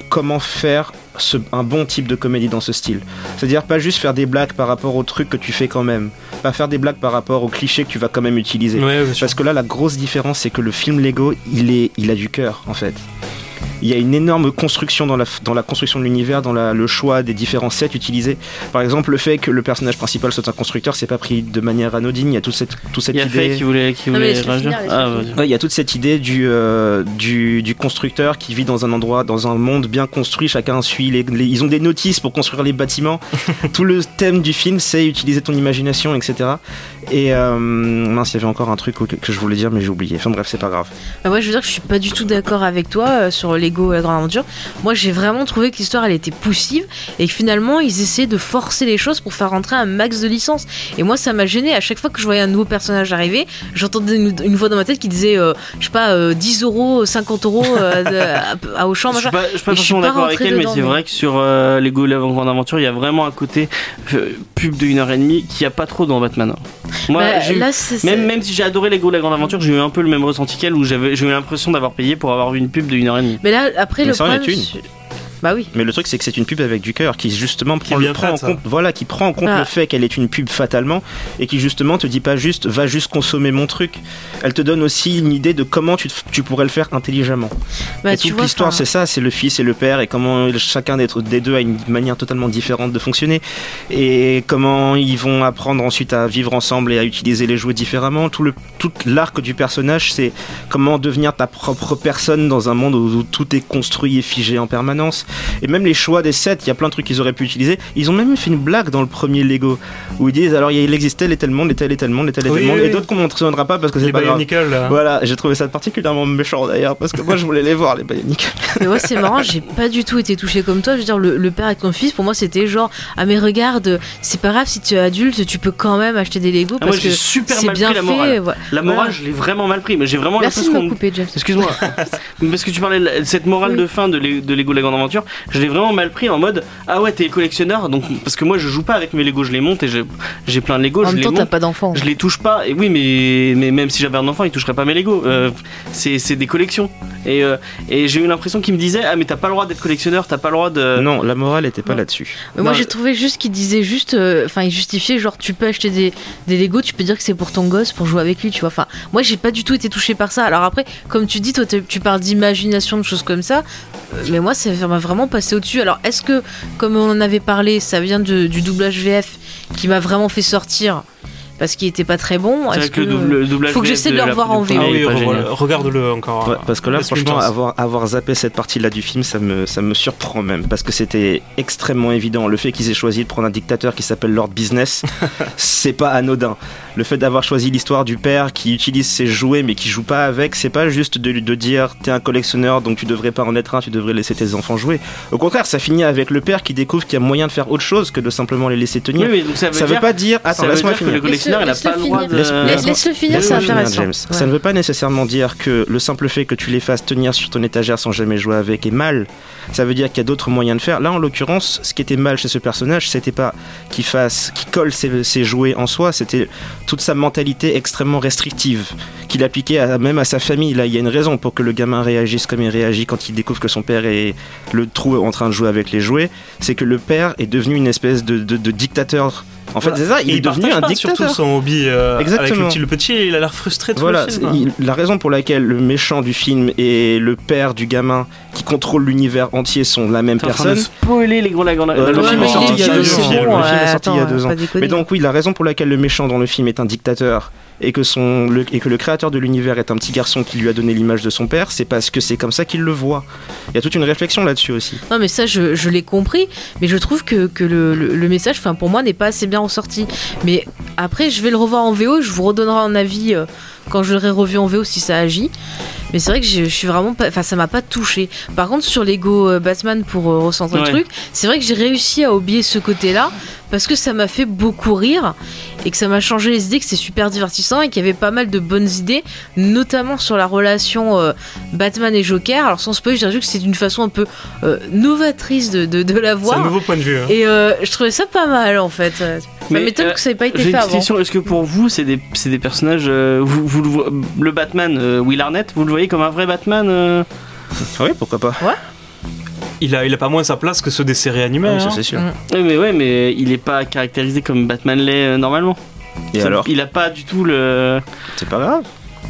comment faire ce- un bon type de comédie dans ce style. C'est-à-dire pas juste faire des blagues par rapport aux trucs que tu fais quand même, pas faire des blagues par rapport aux clichés que tu vas quand même utiliser. Ouais. Parce que là, la grosse différence, c'est que le film Lego, il, est, il a du cœur, en fait. Il y a une énorme construction dans la, dans la construction de l'univers, dans la- le choix des différents sets utilisés. Par exemple, le fait que le personnage principal soit un constructeur, c'est pas pris de manière anodine. Il y a toute cette, toute cette Il y a idée. Qui voulait, qui voulait finir, Ah. Ouais, il y a toute cette idée du, euh, du, du constructeur qui vit dans un endroit, dans un monde bien construit. Chacun suit les, les- ils ont des notices pour construire les bâtiments. Tout le thème du film, c'est utiliser ton imagination, etc. Et euh, mince, il y avait encore un truc que, que je voulais dire, mais j'ai oublié. Enfin bref, c'est pas grave. Bah, moi, je veux dire que je suis pas du tout d'accord avec toi euh, sur Lego La Grande Aventure. Moi, j'ai vraiment trouvé que l'histoire elle était poussive et que finalement ils essayaient de forcer les choses pour faire rentrer un max de licences. Et moi, ça m'a gêné. À chaque fois que je voyais un nouveau personnage arriver, j'entendais une, une voix dans ma tête qui disait, euh, je sais pas, euh, 10 euros, 50 euros euh, à, à Auchan, Je suis machin. pas, je suis pas forcément d'accord avec elle, mais c'est mais- vrai que sur euh, Lego Grande Aventure, il y a vraiment un côté euh, pub de 1h30 qu'il n'y a pas trop dans Batman. Moi, Bah, eu- là, même, même si j'ai adoré Lego La Grande Aventure, j'ai eu un peu le même ressenti qu'elle où j'ai eu l'impression d'avoir payé pour avoir vu une pub de 1h30. Mais là, après, Mais le ça en est problème. Bah oui. Mais le truc, c'est que c'est une pub avec du cœur qui justement prend, bien le, prend en ça. compte, voilà, qui prend en compte Ah. le fait qu'elle est une pub fatalement et qui justement te dit pas juste va juste consommer mon truc. Elle te donne aussi une idée de comment tu, tu pourrais le faire intelligemment. Bah, et tu toute l'histoire, c'est ça, c'est le fils et le père et comment chacun d'être- des deux a une manière totalement différente de fonctionner et comment ils vont apprendre ensuite à vivre ensemble et à utiliser les jouets différemment. Tout le tout l'arc du personnage, c'est comment devenir ta propre personne dans un monde où, où tout est construit et figé en permanence. Et même les choix des sets, il y a plein de trucs qu'ils auraient pu utiliser. Ils ont même fait une blague dans le premier Lego où ils disent alors il existait les tel monde, et tel et tel monde, et tel et tel Oui, monde, oui, et d'autres qu'on ne mentionnera pas parce que c'est Les pas grave. Bionicle, là. Voilà, j'ai trouvé ça particulièrement méchant d'ailleurs parce que moi je voulais les voir les Bionic. Mais ouais, c'est marrant, j'ai pas du tout été touché comme toi. Je veux dire, le, le père avec ton fils, pour moi, c'était genre, ah mais regarde, c'est pas grave si tu es adulte, tu peux quand même acheter des Lego Ah, moi parce j'ai que super c'est mal bien pris la fait. morale. voilà. La morale, Voilà. je l'ai vraiment mal pris, mais j'ai vraiment Merci de couper, James. Excuse-moi, parce que tu parlais de cette morale Oui. de fin de, de Lego La Grande Aventure, je l'ai vraiment mal pris en mode ah ouais t'es collectionneur donc parce que moi je joue pas avec mes Lego, je les monte et j'ai- j'ai plein de Lego, En je même les temps, t'as pas d'enfant. je les touche pas et oui mais mais même si j'avais un enfant il toucherait pas mes Lego, Euh, c'est c'est des collections et euh, et j'ai eu l'impression qu'il me disait ah mais t'as pas le droit d'être collectionneur, t'as pas le droit de non, la morale était pas là-dessus. Mais moi j'ai je- trouvé juste qu'il disait juste, euh, enfin il justifiait genre tu peux acheter des, des Lego, tu peux dire que c'est pour ton gosse pour jouer avec lui, tu vois. Enfin moi j'ai pas du tout été touché par ça. Alors après comme tu dis toi tu parles d'imagination de choses comme ça, euh, mais moi ça m'a vraiment passé au-dessus. Alors est-ce que comme on en avait parlé, ça vient du doublage VF qui m'a vraiment fait sortir parce qu'il était pas très bon Est-ce que le que- double- le doublage faut que j'essaie de le revoir en Ah VO. génial. regarde-le encore. Ouais, parce que là, franchement, avoir, avoir zappé cette partie-là du film, ça me, ça me surprend même. Parce que c'était extrêmement évident. Le fait qu'ils aient choisi de prendre un dictateur qui s'appelle Lord Business, c'est pas anodin. Le fait d'avoir choisi l'histoire du père qui utilise ses jouets mais qui joue pas avec, c'est pas juste de, de dire t'es un collectionneur donc tu devrais pas en être un, tu devrais laisser tes enfants jouer. Au contraire, ça finit avec le père qui découvre qu'il y a moyen de faire autre chose que de simplement les laisser tenir. Oui, mais donc ça veut ça dire veut pas dire. Attends, laisse-moi que finir. le collectionneur il a Laisse-le pas le droit de finir. Laisse- Laisse- Laisse-le finir, c'est Laisse-moi finir, intéressant. James. Ouais. Ça ne veut pas nécessairement dire que le simple fait que tu les fasses tenir sur ton étagère sans jamais jouer avec est mal. Ça veut dire qu'il y a d'autres moyens de faire. Là, en l'occurrence, ce qui était mal chez ce personnage, c'était pas qu'il fasse, qu'il colle ses, ses jouets en soi, c'était toute sa mentalité extrêmement restrictive qu'il appliquait à- même à sa famille. Là, il y a une raison pour que le gamin réagisse comme il réagit quand il découvre que son père est le trou en train de jouer avec les jouets. C'est que le père est devenu une espèce de, de- de dictateur. En fait, Voilà. c'est ça. Il Et est devenu un pas dictateur. surtout son hobby euh, avec Exactement. le petit, le petit, il a l'air frustré tout Voilà, le film. il- la raison pour laquelle le méchant du film et le père du gamin qui contrôle l'univers entier sont la même T'es en train de personne. spoiler les gros la grande Euh, le grande Ouais, film est mais aventure. sorti il il y a est deux vieux, ans. c'est Le film est sorti il y a deux ans. Mais donc oui, la raison pour laquelle le méchant dans le film est un dictateur et que, son, le, et que le créateur de l'univers est un petit garçon qui lui a donné l'image de son père, c'est parce que c'est comme ça qu'il le voit. Il y a toute une réflexion là-dessus aussi. Non, mais ça, je, l'ai compris, mais je trouve que, que le, le- le message, enfin, pour moi, n'est pas assez bien ressorti. Mais après, je vais le revoir en VO, je vous redonnerai un avis euh, quand je l'aurai revu en VO si ça agit. Mais c'est vrai que je, je suis vraiment pas. Enfin, ça m'a pas touché. Par contre, sur Lego euh, Batman, pour euh, recentrer Ouais. le truc, c'est vrai que j'ai réussi à oublier ce côté-là parce que ça m'a fait beaucoup rire et que ça m'a changé les idées, que c'est super divertissant et qu'il y avait pas mal de bonnes idées, notamment sur la relation euh, Batman et Joker. Alors, sans spoil, je dirais juste que c'est une façon un peu euh, novatrice de, de, de la C'est un voir. nouveau point de vue. hein. Et euh, je trouvais ça pas mal en fait. Ça Mais, m'étonne euh, que ça ait pas été fait une avant. question. Est-ce que pour vous, c'est des, c'est des personnages. euh, vous, vous le, vo- le Batman, euh, Will Arnett, vous le voyez comme un vrai Batman euh Oui, pourquoi pas Il, a, il a pas moins sa place que ceux des séries animées. Oui, ça hein. c'est sûr. Mm. Oui, mais ouais, mais il est pas caractérisé comme Batman l'est euh, normalement. Et Ça- alors? Il a pas du tout le. C'est pas grave.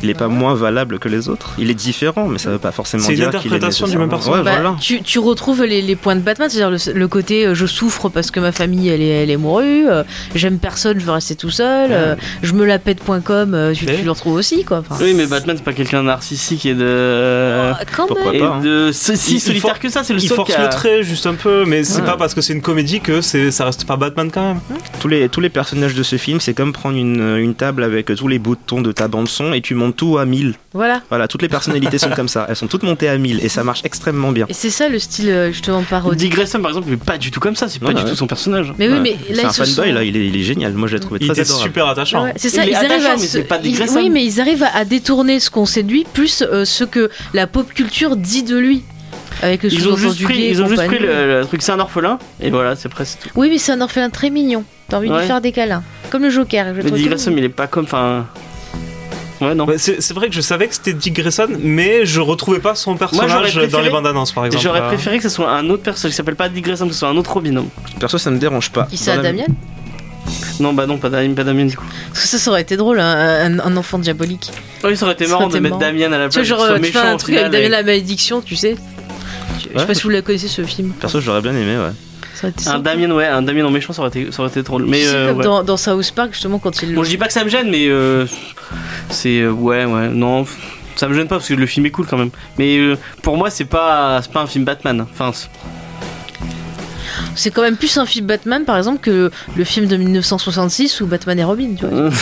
Il est pas moins valable que les autres. Il est différent, mais ça veut pas forcément dire qu'il est interprétation du même personnage. Ouais, Bah, voilà. tu, tu retrouves les, les points de Batman, c'est-à-dire le, le côté euh, je souffre parce que ma famille elle est, elle est mourue, euh, j'aime personne, je veux rester tout seul, euh, je me la pète.com, euh, tu, tu le retrouves aussi quoi. Enfin, Oui, mais Batman, c'est pas quelqu'un de narcissique et de. quand Pourquoi même. Pas, hein. de si il solitaire for- que ça, c'est le Il seul force qui a- le trait juste un peu, mais c'est Ouais. pas parce que c'est une comédie que ça reste pas Batman quand même. Tous les, tous les personnages de ce film, c'est comme prendre une, une table avec tous les boutons de ta bande son et tu montes tout à 1000. Voilà. Voilà, toutes les personnalités sont comme ça. Elles sont toutes montées à 1000 et ça marche extrêmement bien. Et c'est ça le style euh, justement parodie. Dick Grayson, par exemple, est pas du tout comme ça, c'est pas du ouais. tout son personnage. Mais oui, Ouais. mais c'est là un fanboy sont- là, il est, il est génial. Moi je l'ai trouvé Il très était adorable. super attachant. Ouais, c'est ça, Il est ils arrivent à mais se- c'est pas Dick ils- Grayson. Oui, mais ils arrivent à, détourner ce qu'on sait de lui, plus euh, ce que la pop culture dit de lui. Avec le Ils ont juste pris, ils ont juste pris le, le truc, c'est un orphelin, et voilà, c'est presque tout. Oui, mais c'est un orphelin très mignon. T'as envie de lui faire des câlins. Comme le Joker. je Mais Dick Grayson, il est pas comme, enfin. Ouais, non. Ouais, c'est c'est vrai que je savais que c'était Dick Grayson, mais je retrouvais pas son personnage dans les bandes annonces par exemple. J'aurais Euh, préféré que ce soit un autre personnage qui s'appelle pas Dick Grayson, que ce soit un autre Robin. Non, Perso, ça me dérange pas. Qui Dans la- Damien non bah non, pas Damien, pas Damien du coup. Parce que ça, ça aurait été drôle, hein, un, un enfant diabolique. Oui, ça aurait été Ça marrant aurait de mettre. Damien à la Tu vois, place. genre, soit euh, tu fais méchant un truc avec Damien et- la malédiction, tu sais. Je sais pas si vous la connaissez ce film. Perso, j'aurais bien aimé, ouais. Un. Damien, ouais, un Damien en méchant, ça aurait été, ça aurait été drôle. Mais euh, ouais. dans, dans South Park, justement, quand il. Bon, je dis pas que ça me gêne, mais euh, c'est euh, ouais, ouais, non, ça me gêne pas parce que le film est cool quand même. Mais euh, pour moi, c'est pas, c'est pas un film Batman. Enfin, c'est- C'est quand même plus un film Batman, par exemple, que le film de 1966 où Batman et Robin, tu vois.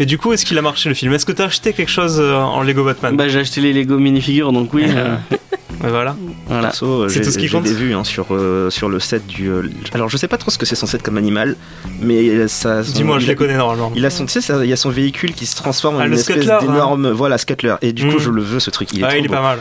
Et du coup, est-ce qu'il a marché le film? Est-ce que t'as acheté quelque chose euh, en Lego Batman? Bah j'ai acheté les Lego minifigures, donc oui. euh, Voilà. voilà. Euh, C'est j'ai tout ce qui j'ai compte. des vues hein, sur, euh, sur le set du. euh, Alors, je sais pas trop ce que c'est censé être comme animal, mais ça. Dis-moi, je les connais normalement. Il a son, tu sais, il y a son véhicule qui se transforme en Ah, une le espèce hein. d'énorme, voilà, Scuttler. Et du coup, Mm. je le veux ce truc. Il est ah, trop il est beau. pas mal.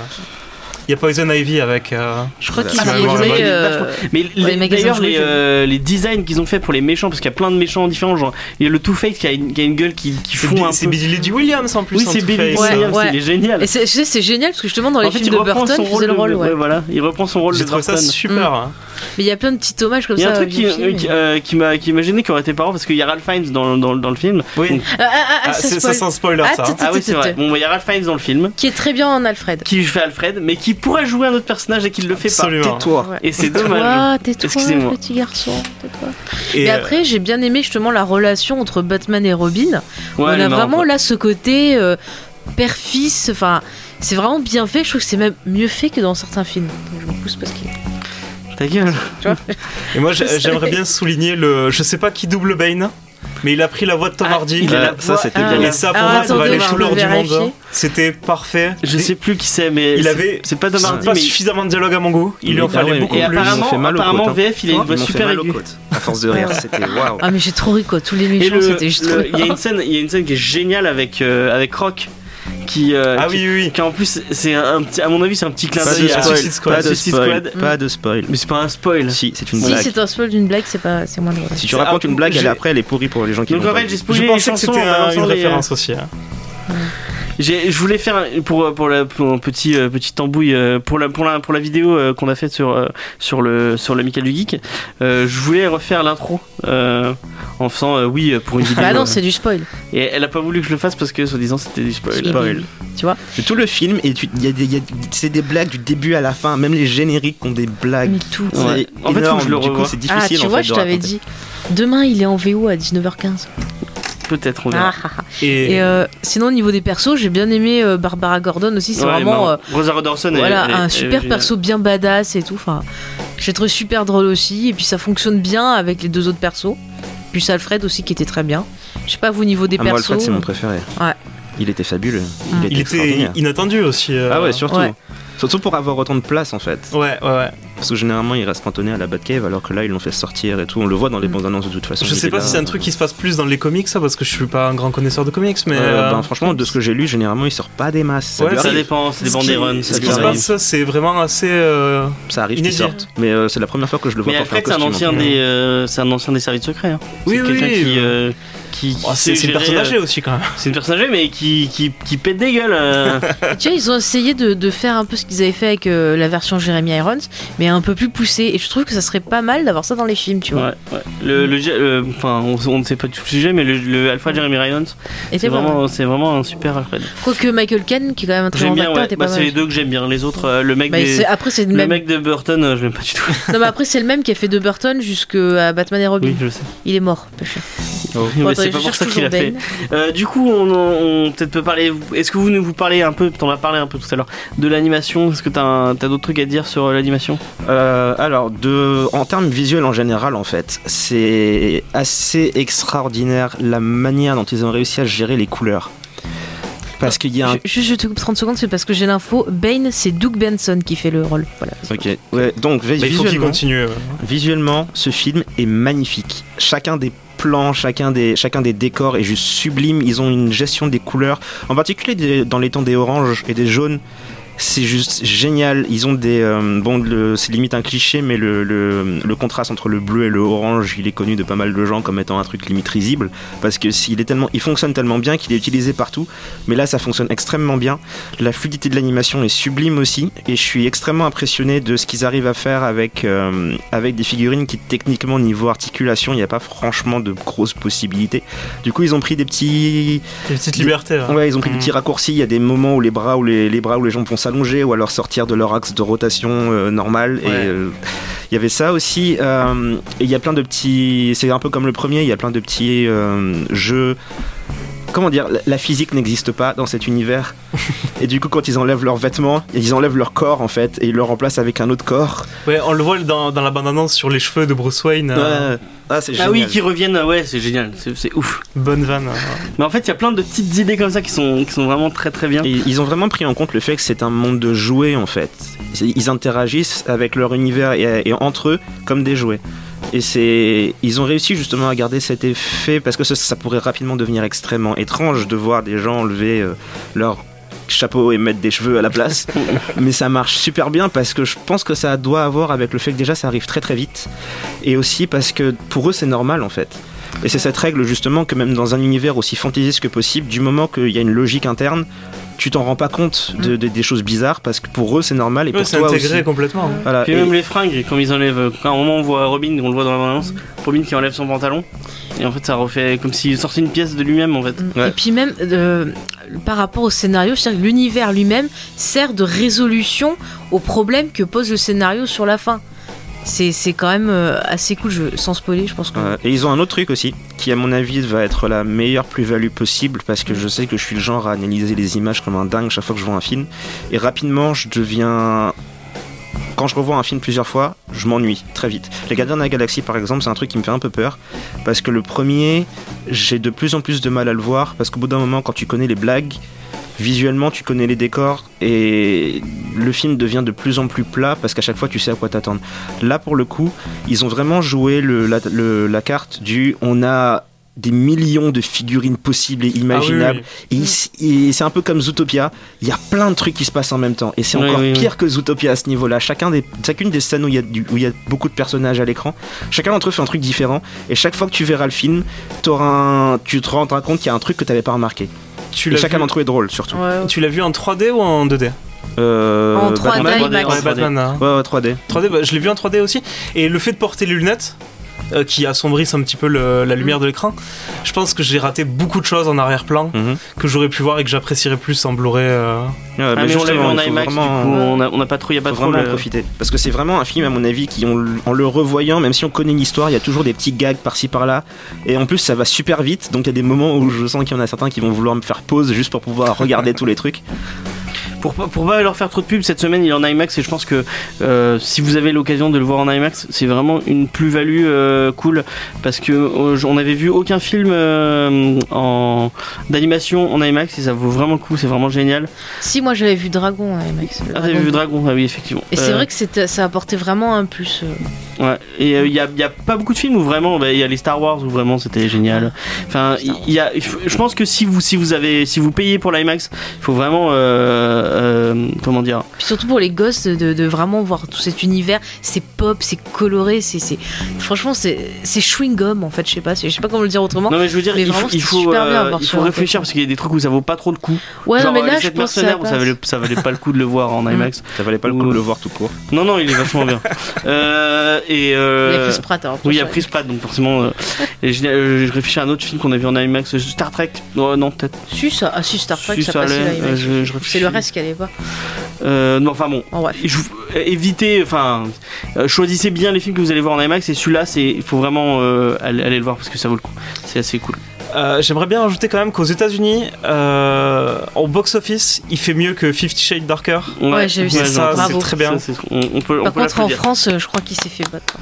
Il y a Poison Ivy avec. euh, Je crois qu'ils bah, euh, Mais les les- magasins d'ailleurs, les, euh, les designs qu'ils ont fait pour les méchants, parce qu'il y a plein de méchants différents, genre il y a le Two Face qui a une, qui a une gueule qui, qui fond un c'est. Billy Williams en plus. Oui, c'est Billy Two-Face. Williams, Ouais, il est génial. Et c'est, je sais, c'est génial parce que justement dans les En fait, films il de reprend Burton, son il faisait rôle. le rôle. de- ouais. ouais, voilà, il reprend son rôle de J'ai trouvé ça Burton. super. Mais il y a plein de petits hommages comme Il y a ça. un truc qui, le film, qui, euh, qui m'a qui m'a gêné qui aurait été marrant parce qu'il y a Ralph Fiennes dans, dans, dans le film. Oui. Donc- Ah, ah, ah, Ah, ça c'est- ça sans spoiler Ah, ça. hein. Ah oui, c'est vrai. Bon, il y a Ralph Fiennes dans le film Qui est très bien en Alfred. qui fait Alfred, mais qui pourrait jouer un autre personnage et qui le fait Absolument. Tais-toi. Et c'est Tais-toi, dommage. Tais-toi, Excusez-moi. petit garçon. tais-toi. Et, Mais euh, après, j'ai bien aimé justement la relation entre Batman et Robin. pas. on a vraiment là ce côté euh, père-fils. Enfin, c'est vraiment bien fait. Je trouve que c'est même mieux fait que dans certains films. Donc, je me pousse parce qu'il. Ta gueule. Et moi, j'aimerais bien souligner le. Je sais pas qui double Bane, mais il a pris la voix de Tom Ah, Hardy. il a la ça, c'était Ah, bien. Et ça, pour moi, ça valait va couleur du monde. C'était parfait. Je sais plus qui c'est, mais Il c'est- avait c'est pas Tom Hardy, pas mais suffisamment de dialogue à mon goût. Il lui en Ah fallait beaucoup plus. apparemment- fait mal apparemment côtes, hein. VF il a une Ils voix super aiguë. À force de rire, c'était waouh. Ah, mais j'ai trop ri quoi. Tous les méchants, le- c'était juste le- trop il y a une scène, il y a une scène qui est géniale avec euh, avec Rock, qui euh, Ah qui, oui, oui, oui. qui en plus c'est un petit, à mon avis c'est un petit clin d'œil à spoil. spoil, Suicide Squad. pas de spoil, Squad. pas de spoil. mais c'est pas un spoil. Si, c'est une Si blague. c'est un spoil d'une blague, c'est pas, c'est moins drôle. Si tu racontes ah, une blague, elle, après elle est pourrie pour les gens qui Donc en pas fait j'ai spoilé Je les pensais que chansons c'était une euh, référence aussi. Je voulais faire pour pour la pour un petit euh, petit tambouille euh, pour la pour la pour la vidéo euh, qu'on a faite sur euh, sur le sur l'amical du geek. euh, je voulais refaire l'intro euh, en faisant euh, oui pour une vidéo. Bah non, euh, c'est du spoil. et elle a pas voulu que je le fasse parce que soi-disant c'était du spoil. Spoil. Tu vois C'est tout le film et tu- il y a des- il y a- c'est des blagues du début à la fin, même les génériques ont des blagues. Mais tout. Ouais. En fait, faut que je le du coup revoie. c'est Ah, difficile tu en vois, fait je t'avais dit. Demain, il est en VO à 19h15. Peut-être on verra. Ah, ah, ah. Et, Et euh, sinon, au niveau des persos, j'ai bien aimé euh, Barbara Gordon aussi. C'est Ouais, vraiment euh, Rosa elle- voilà, elle- un super elle- perso bien badass et tout. Enfin, j'ai trouvé super drôle aussi. Et puis ça fonctionne bien avec les deux autres persos. Plus Alfred aussi qui était très bien. Je sais pas, vous, au niveau des Ah, moi persos. Alfred c'est mon préféré. Ouais. Il était fabuleux. Mm. Il était il était inattendu aussi. euh. Ah ouais, surtout. Ouais. Surtout pour avoir autant de place en fait. Ouais, ouais, ouais. Parce que généralement il reste cantonné à la Batcave alors que là ils l'ont fait sortir et tout. On le voit dans les Mm. bandes annonces de toute façon. Je sais pas là. si c'est un truc qui se passe plus dans les comics, ça, parce que je suis pas un grand connaisseur de comics, mais. Euh, euh, ben, franchement, de ce que j'ai lu, généralement il sort pas des masses. Ça, Ouais, Ça ça dépend qui- des runs. Ce qui se passe, c'est vraiment assez. euh, ça arrive qu'ils sortent. Mais euh, c'est la première fois que je le vois Mais un Alfred, c'est un costume. ancien en fait. des, euh, c'est un ancien des services secrets. hein. Oui, c'est oui, qui, qui, qui Oh, c'est une personne euh, âgée aussi quand même. C'est une personne âgée, mais qui, qui, qui pète des gueules. euh. tu vois, ils ont essayé de, de faire un peu ce qu'ils avaient fait avec euh, la version Jeremy Irons, mais un peu plus poussé. Et je trouve que ça serait pas mal d'avoir ça dans les films, tu vois. Ouais, ouais. Le, enfin, on, on ne sait pas tout le sujet, mais le, le Alpha Jeremy Irons, c'est vraiment, c'est vraiment un super Alfred. Quoique Michael Caine, qui est quand même un très J'aime bon bien, acteur, ouais. était Bah, pas c'est les deux que j'aime bien. Les autres, euh, le mec Bah, des- après, c'est le le même. mec de Burton, euh, je l'aime pas du tout. Non, mais après, c'est le même qui a fait de Burton jusqu'à Batman et Robin. Oui, je sais. Il est mort. Mais Bon, c'est pas pour ça qu'il a fait. Ben. Euh, du coup, on, on, on peut-être peut parler. Est-ce que vous nous vous parlez un peu, t'en as parlé un peu tout à l'heure, de l'animation Est-ce que t'as un- t'as d'autres trucs à dire sur euh, l'animation? Euh, alors, de, en termes visuels en général, en fait, c'est assez extraordinaire la manière dont ils ont réussi à gérer les couleurs. Parce qu'il y a un. Je- te coupe 30 secondes, c'est parce que j'ai l'info. Bane, c'est Doug Benson qui fait le rôle. Voilà. Ok, ouais, donc Bah, il faut qu'il visuellement, continue. euh. visuellement, ce film est magnifique. Chacun des plans, chacun des, chacun des décors est juste sublime. Ils ont une gestion des couleurs, en particulier des- dans les temps des oranges et des jaunes. C'est juste génial. Ils ont des. euh, bon, c'est limite un cliché, mais le, le, le contraste entre le bleu et le orange, il est connu de pas mal de gens comme étant un truc limite risible. Parce que s'il est tellement, il fonctionne tellement bien qu'il est utilisé partout. Mais là, ça fonctionne extrêmement bien. La fluidité de l'animation est sublime aussi. Et je suis extrêmement impressionné de ce qu'ils arrivent à faire avec, euh, avec des figurines qui, techniquement, niveau articulation, il n'y a pas franchement de grosses possibilités. Du coup, ils ont pris des petits. Des petites Des- libertés. hein. Ouais, ils ont pris des Mhm. petits raccourcis. Il y a des moments où les bras, où les, les bras, où les jambes vont s'allonger, ou alors sortir de leur axe de rotation euh, normal. Et Ouais. euh, il y avait ça aussi. euh, et il y a plein de petits. C'est un peu comme le premier. Il y a plein de petits euh, jeux. Comment dire la- physique n'existe pas dans cet univers. et du coup, quand ils enlèvent leurs vêtements, ils enlèvent leur corps en fait, et ils le remplacent avec un autre corps. Ouais, on le voit dans, dans la bande-annonce sur les cheveux de Bruce Wayne. euh, Ouais. Ah, c'est Ah oui, qui reviennent, ouais, c'est génial, c'est c'est ouf. Bonne vanne. euh. Mais en fait, il y a plein de petites idées comme ça qui sont, qui sont vraiment très très bien. Et ils ont vraiment pris en compte le fait que c'est un monde de jouets en fait. Ils interagissent avec leur univers et, et entre eux comme des jouets. Et c'est, ils ont réussi justement à garder cet effet parce que ça, ça pourrait rapidement devenir extrêmement étrange de voir des gens enlever euh, leur chapeau et mettre des cheveux à la place. Mais ça marche super bien parce que je pense que ça doit avoir avec le fait que déjà ça arrive très très vite et aussi parce que pour eux c'est normal en fait. Et c'est cette règle justement que même dans un univers aussi fantaisiste que possible, du moment qu'il y a une logique interne, tu t'en rends pas compte de, de- des choses bizarres parce que pour eux c'est normal et Ouais, pour c'est toi intégré aussi. complètement. hein. Voilà. Puis Et- même les fringues, comme ils enlèvent, quand à un moment on voit Robin, on le voit dans la bande Robin qui enlève son pantalon, et en fait ça refait comme s'il sortait une pièce de lui-même en fait. Ouais. Et puis même euh, par rapport au scénario, c'est-à-dire que l'univers lui-même sert de résolution aux problèmes que pose le scénario sur la fin. C'est quand même euh, assez cool, sans spoiler, je pense que. Ouais. Et ils ont un autre truc aussi, qui à mon avis va être la meilleure plus-value possible, parce que je sais que je suis le genre à analyser les images comme un dingue chaque fois que je vois un film. Et rapidement, je deviens... Quand je revois un film plusieurs fois, je m'ennuie très vite. Les Gardiens de la Galaxie, par exemple, c'est un truc qui me fait un peu peur, parce que le premier, j'ai de plus en plus de mal à le voir, parce qu'au bout d'un moment, quand tu connais les blagues, visuellement tu connais les décors et le film devient de plus en plus plat parce qu'à chaque fois tu sais à quoi t'attendre. Là pour le coup, ils ont vraiment joué le, la, le- la carte du on a des millions de figurines possibles et imaginables. Ah oui, Et c'est un peu comme Zootopia. Il y a plein de trucs qui se passent en même temps. Et c'est Oui, encore pire que Zootopia à ce niveau-là. Chacun des, chacune des scènes où il, y a du- où il y a beaucoup de personnages à l'écran, chacun d'entre eux fait un truc différent. Et chaque fois que tu verras le film, un- tu te rendras compte qu'il y a un truc que tu n'avais pas remarqué. Tu l'as chacun vu, d'entre est drôle surtout. Ouais, tu l'as vu en 3D ou en 2D Euh, En 3D, Batman. Ouais, ouais, Ouais, Batman. hein. Ouais, ouais, 3D. 3D, bah, je l'ai vu en 3D aussi. Et le fait de porter les lunettes, euh, qui assombrissent un petit peu le- la lumière de l'écran, je pense que j'ai raté beaucoup de choses en arrière-plan Mhm. que j'aurais pu voir et que j'apprécierais plus en Blu-ray. euh. Ouais, Ah, mais on l'a vu justement, en il faut IMAX, vraiment- du coup on a, on a pas trop, y a pas faut trop vraiment en profiter. Parce que c'est vraiment un film, à mon avis, qui, on- en le revoyant, même si on connaît l'histoire, il y a toujours des petits gags par-ci par-là. Et en plus, ça va super vite. Donc il y a des moments où je sens qu'il y en a certains qui vont vouloir me faire pause juste pour pouvoir regarder tous les trucs. Pour, pour pas leur faire trop de pub, cette semaine il est en IMAX et je pense que euh, si vous avez l'occasion de le voir en IMAX, c'est vraiment une plus-value euh, cool parce que euh, on n'avait vu aucun film euh, en d'animation en IMAX et ça vaut vraiment le coup, c'est vraiment génial. Si, moi j'avais vu Dragon à IMAX. Ah, t'avais vu. Dragon Ah oui, effectivement. Et c'est vrai que ça apportait vraiment un plus. Euh. Ouais, et il y, a, y a pas beaucoup de films où vraiment, il y a les Star Wars où vraiment c'était génial. Enfin, il y a, je pense que si vous, si vous avez, si vous payez pour l'IMAX, il faut vraiment euh, euh, comment dire Puis surtout pour les gosses de, de vraiment voir tout cet univers, c'est pop, c'est coloré, c'est c'est- franchement c'est c'est chewing gum en fait, je sais pas, je sais pas comment le dire autrement. Non mais je veux dire, Mais il faut, vraiment, il faut, euh, il faut réfléchir parce qu'il y a des trucs où ça vaut pas trop le coup. Ouais, Genre non, mais euh, là les je pense que ça ça valait, ça valait pas le coup de le voir en IMAX. Ça valait pas le coup de le voir tout court. Non non, il est vachement bien. Euh, et Il y a euh, Chris Pratt. alors, oui, il y a. Chris Pratt, donc forcément. euh, et je, euh, je réfléchis à un autre film qu'on a vu en IMAX, euh, Star Trek. Oh, non, peut-être. Si, ça, ah, si, Star Trek, Si, ça, ça passait euh, je C'est le reste qui allait pas. Euh, non, enfin bon. Je euh, évitez, enfin, euh, choisissez bien les films que vous allez voir en IMAX et celui-là, c'est, il faut vraiment euh, aller, aller le voir parce que ça vaut le coup. C'est assez cool. Euh, J'aimerais bien rajouter quand même qu'aux États-Unis, euh, au box-office, il fait mieux que Fifty Shades Darker. Ouais, j'ai vu ça, c'est très bien. Ça, on, on peut, on Par peut contre, en. France, euh, je crois qu'il s'est fait battre.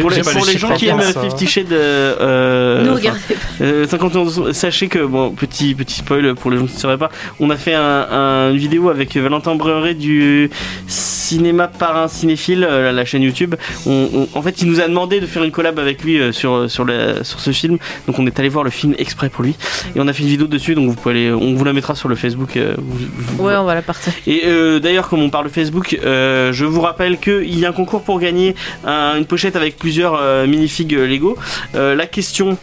Pour les, pour gens qui en aiment. Fifty Shades, euh, euh, ne enfin, regardez pas. Euh, 51, sachez que, bon, petit, petit spoil pour les gens qui ne sauraient pas, on a fait un, un- une vidéo avec Valentin Breuret du Cinéma par un cinéphile, euh, la, la chaîne YouTube. On- on- en fait, il nous a demandé de faire une collab avec lui euh, sur, sur, la- sur ce film. Donc, on est allé voir le film exprès pour lui. Et on a fait une vidéo dessus, donc vous pouvez aller, on vous la mettra sur le Facebook. euh, vous- vous- Ouais, on va la partager. et euh, d'ailleurs, comme on parle de Facebook, euh, je vous rappelle qu'il y a un concours pour gagner un- une pochette avec plusieurs euh, minifigs euh, Lego. Euh, la question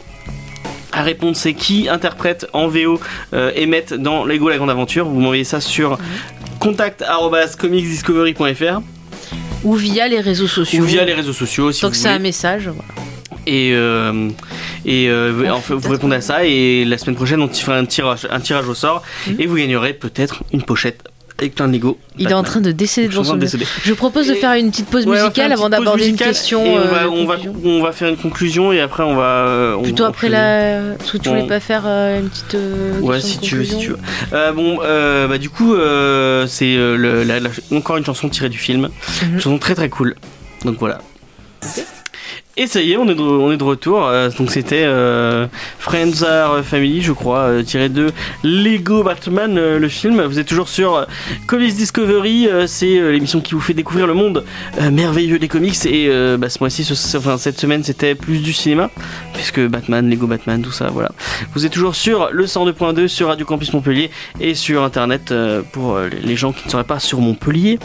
à répondre, c'est qui interprète en VO Emmett dans Lego La Grande Aventure? Vous m'envoyez ça sur contact@comicsdiscovery.fr Ou via les réseaux sociaux. ou via les réseaux sociaux si que c'est un message. voilà. Et, euh, et euh, On en fait fait, vous répondez à ça et la semaine prochaine on fera un tirage, un tirage au sort Mhm. et vous gagnerez peut-être une pochette avec plein de Lego. Il est en train de décéder devant son décéder. Je propose de faire une petite pause musicale avant d'aborder une question. et on, euh, va, on, va, conclusion. on va faire une conclusion et après on va. euh, on- Plutôt on après la. Parce que tu voulais on- pas faire euh, une petite. euh, Ouais, si tu veux, si conclusion tu veux. Euh, bon, euh, bah du coup, euh, c'est euh, encore une chanson tirée du film. Mhm. Une chanson très très cool. Donc voilà. Et ça y est, on est de, retour. Euh, donc c'était euh, Friends Are Family, je crois, euh, tiré de Lego Batman, le film. Vous êtes toujours sur Comics Discovery. c'est l'émission qui vous fait découvrir le monde merveilleux des comics. Et bah, ce mois-ci, cette semaine, c'était plus du cinéma, puisque Batman, Lego Batman, tout ça, voilà. Vous êtes toujours sur le 102.2 sur Radio Campus Montpellier et sur internet pour les gens qui ne seraient pas sur Montpellier.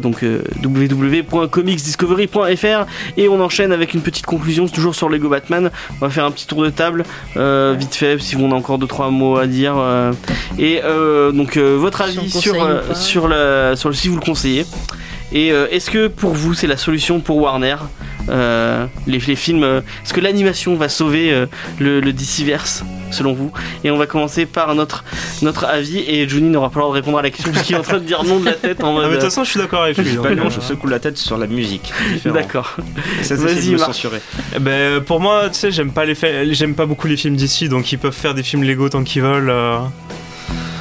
Donc www.comicsdiscovery.fr et on enchaîne avec une petite conclusion toujours sur Lego Batman. On va faire un petit tour de table euh, vite fait si on a encore deux trois mots à dire euh, et euh, donc votre avis sur la sur le si vous le conseillez. Et euh, est-ce que pour vous c'est la solution pour Warner euh, les, les films euh, Est-ce que l'animation va sauver euh, le, le DCverse selon vous? Et on va commencer par notre, notre avis et Johnny n'aura pas le droit de répondre à la question parce qu'il est en train de dire non de la tête en Ah, mais mode. de toute façon, je suis d'accord avec lui. Pas non, euh, je secoue la tête sur la musique. D'accord. Vas-y, censurer. eh ben, pour moi, tu sais, j'aime pas les fa- j'aime pas beaucoup les films d'ici, donc ils peuvent faire des films Lego tant qu'ils veulent.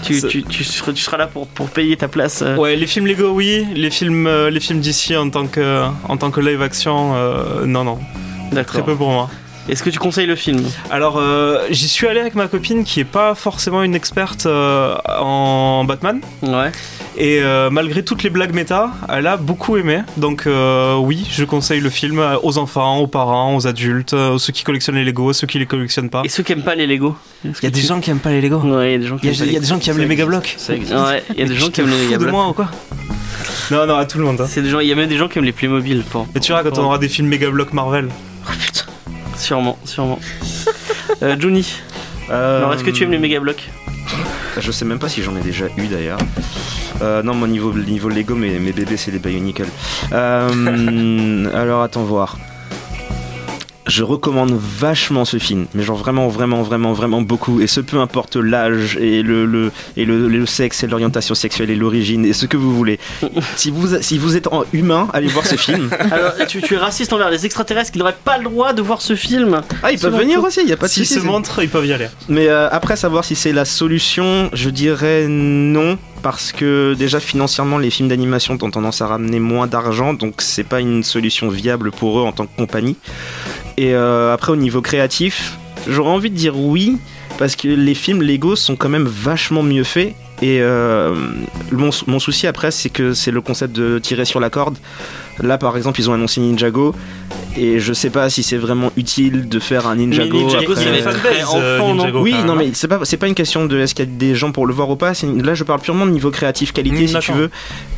Tu, tu, tu, seras, tu seras là pour, pour payer ta place. euh. Ouais, les films Lego, oui. Les films, euh, les films d'ici en tant que, en tant que live action, euh, non, non, très peu pour moi. Est-ce que tu conseilles le film Alors, euh, j'y suis allé avec ma copine qui est pas forcément une experte euh, en Batman. Ouais. Et euh, malgré toutes les blagues méta, elle a beaucoup aimé. Donc oui, je conseille le film aux enfants, aux parents, aux adultes, aux ceux qui collectionnent les Lego, aux ceux qui les collectionnent pas. Et ceux qui aiment pas les Lego Il y a des gens qui aiment pas les Lego. Ouais, il y a des gens qui aiment a, pas il y a des gens qui aiment les méga blocs. Ouais, il y a des gens qui aiment les de Megablocs. moi ou quoi Non, non, à tout le monde. hein. C'est des gens, il y a même des gens qui aiment les Playmobil, pour, Mais tu verras quand on aura des films méga blocs Marvel. Oh putain. Sûrement, sûrement. euh, Johnny, Euh, alors est-ce que tu aimes les méga blocs Je sais même pas si j'en ai déjà eu d'ailleurs. Euh, non, mon niveau, niveau Lego, mes, mes bébés, c'est des Bionicle. Euh, alors, attends voir. Je recommande vachement ce film, mais genre vraiment, vraiment, vraiment, vraiment beaucoup. Et ce peu importe l'âge et le, le, et le, le sexe et l'orientation sexuelle et l'origine et ce que vous voulez. Si vous, si vous êtes en humain, allez voir ce film. Alors, tu, tu es raciste envers les extraterrestres qui n'auraient pas le droit de voir ce film. Ah, ils peuvent venir aussi, il y a pas de S'ils souci. se montrent, ils peuvent y aller. Mais euh, après, savoir si c'est la solution, je dirais non. Parce que déjà financièrement, les films d'animation ont tendance à ramener moins d'argent, donc c'est pas une solution viable pour eux en tant que compagnie. Et euh, après, au niveau créatif, j'aurais envie de dire oui, parce que les films Lego sont quand même vachement mieux faits. Et euh, mon, mon souci après, c'est que c'est le concept de tirer sur la corde. Là, par exemple, ils ont annoncé Ninjago. Et je sais pas si c'est vraiment utile de faire un Ninjago. Ninjago, après- être fanbase, très euh, enfant, non Ninjago, Oui, non, mais c'est pas, c'est pas une question de est-ce qu'il y a des gens pour le voir ou pas. c'est- Là, je parle purement de niveau créatif, qualité, Mm, si tu veux.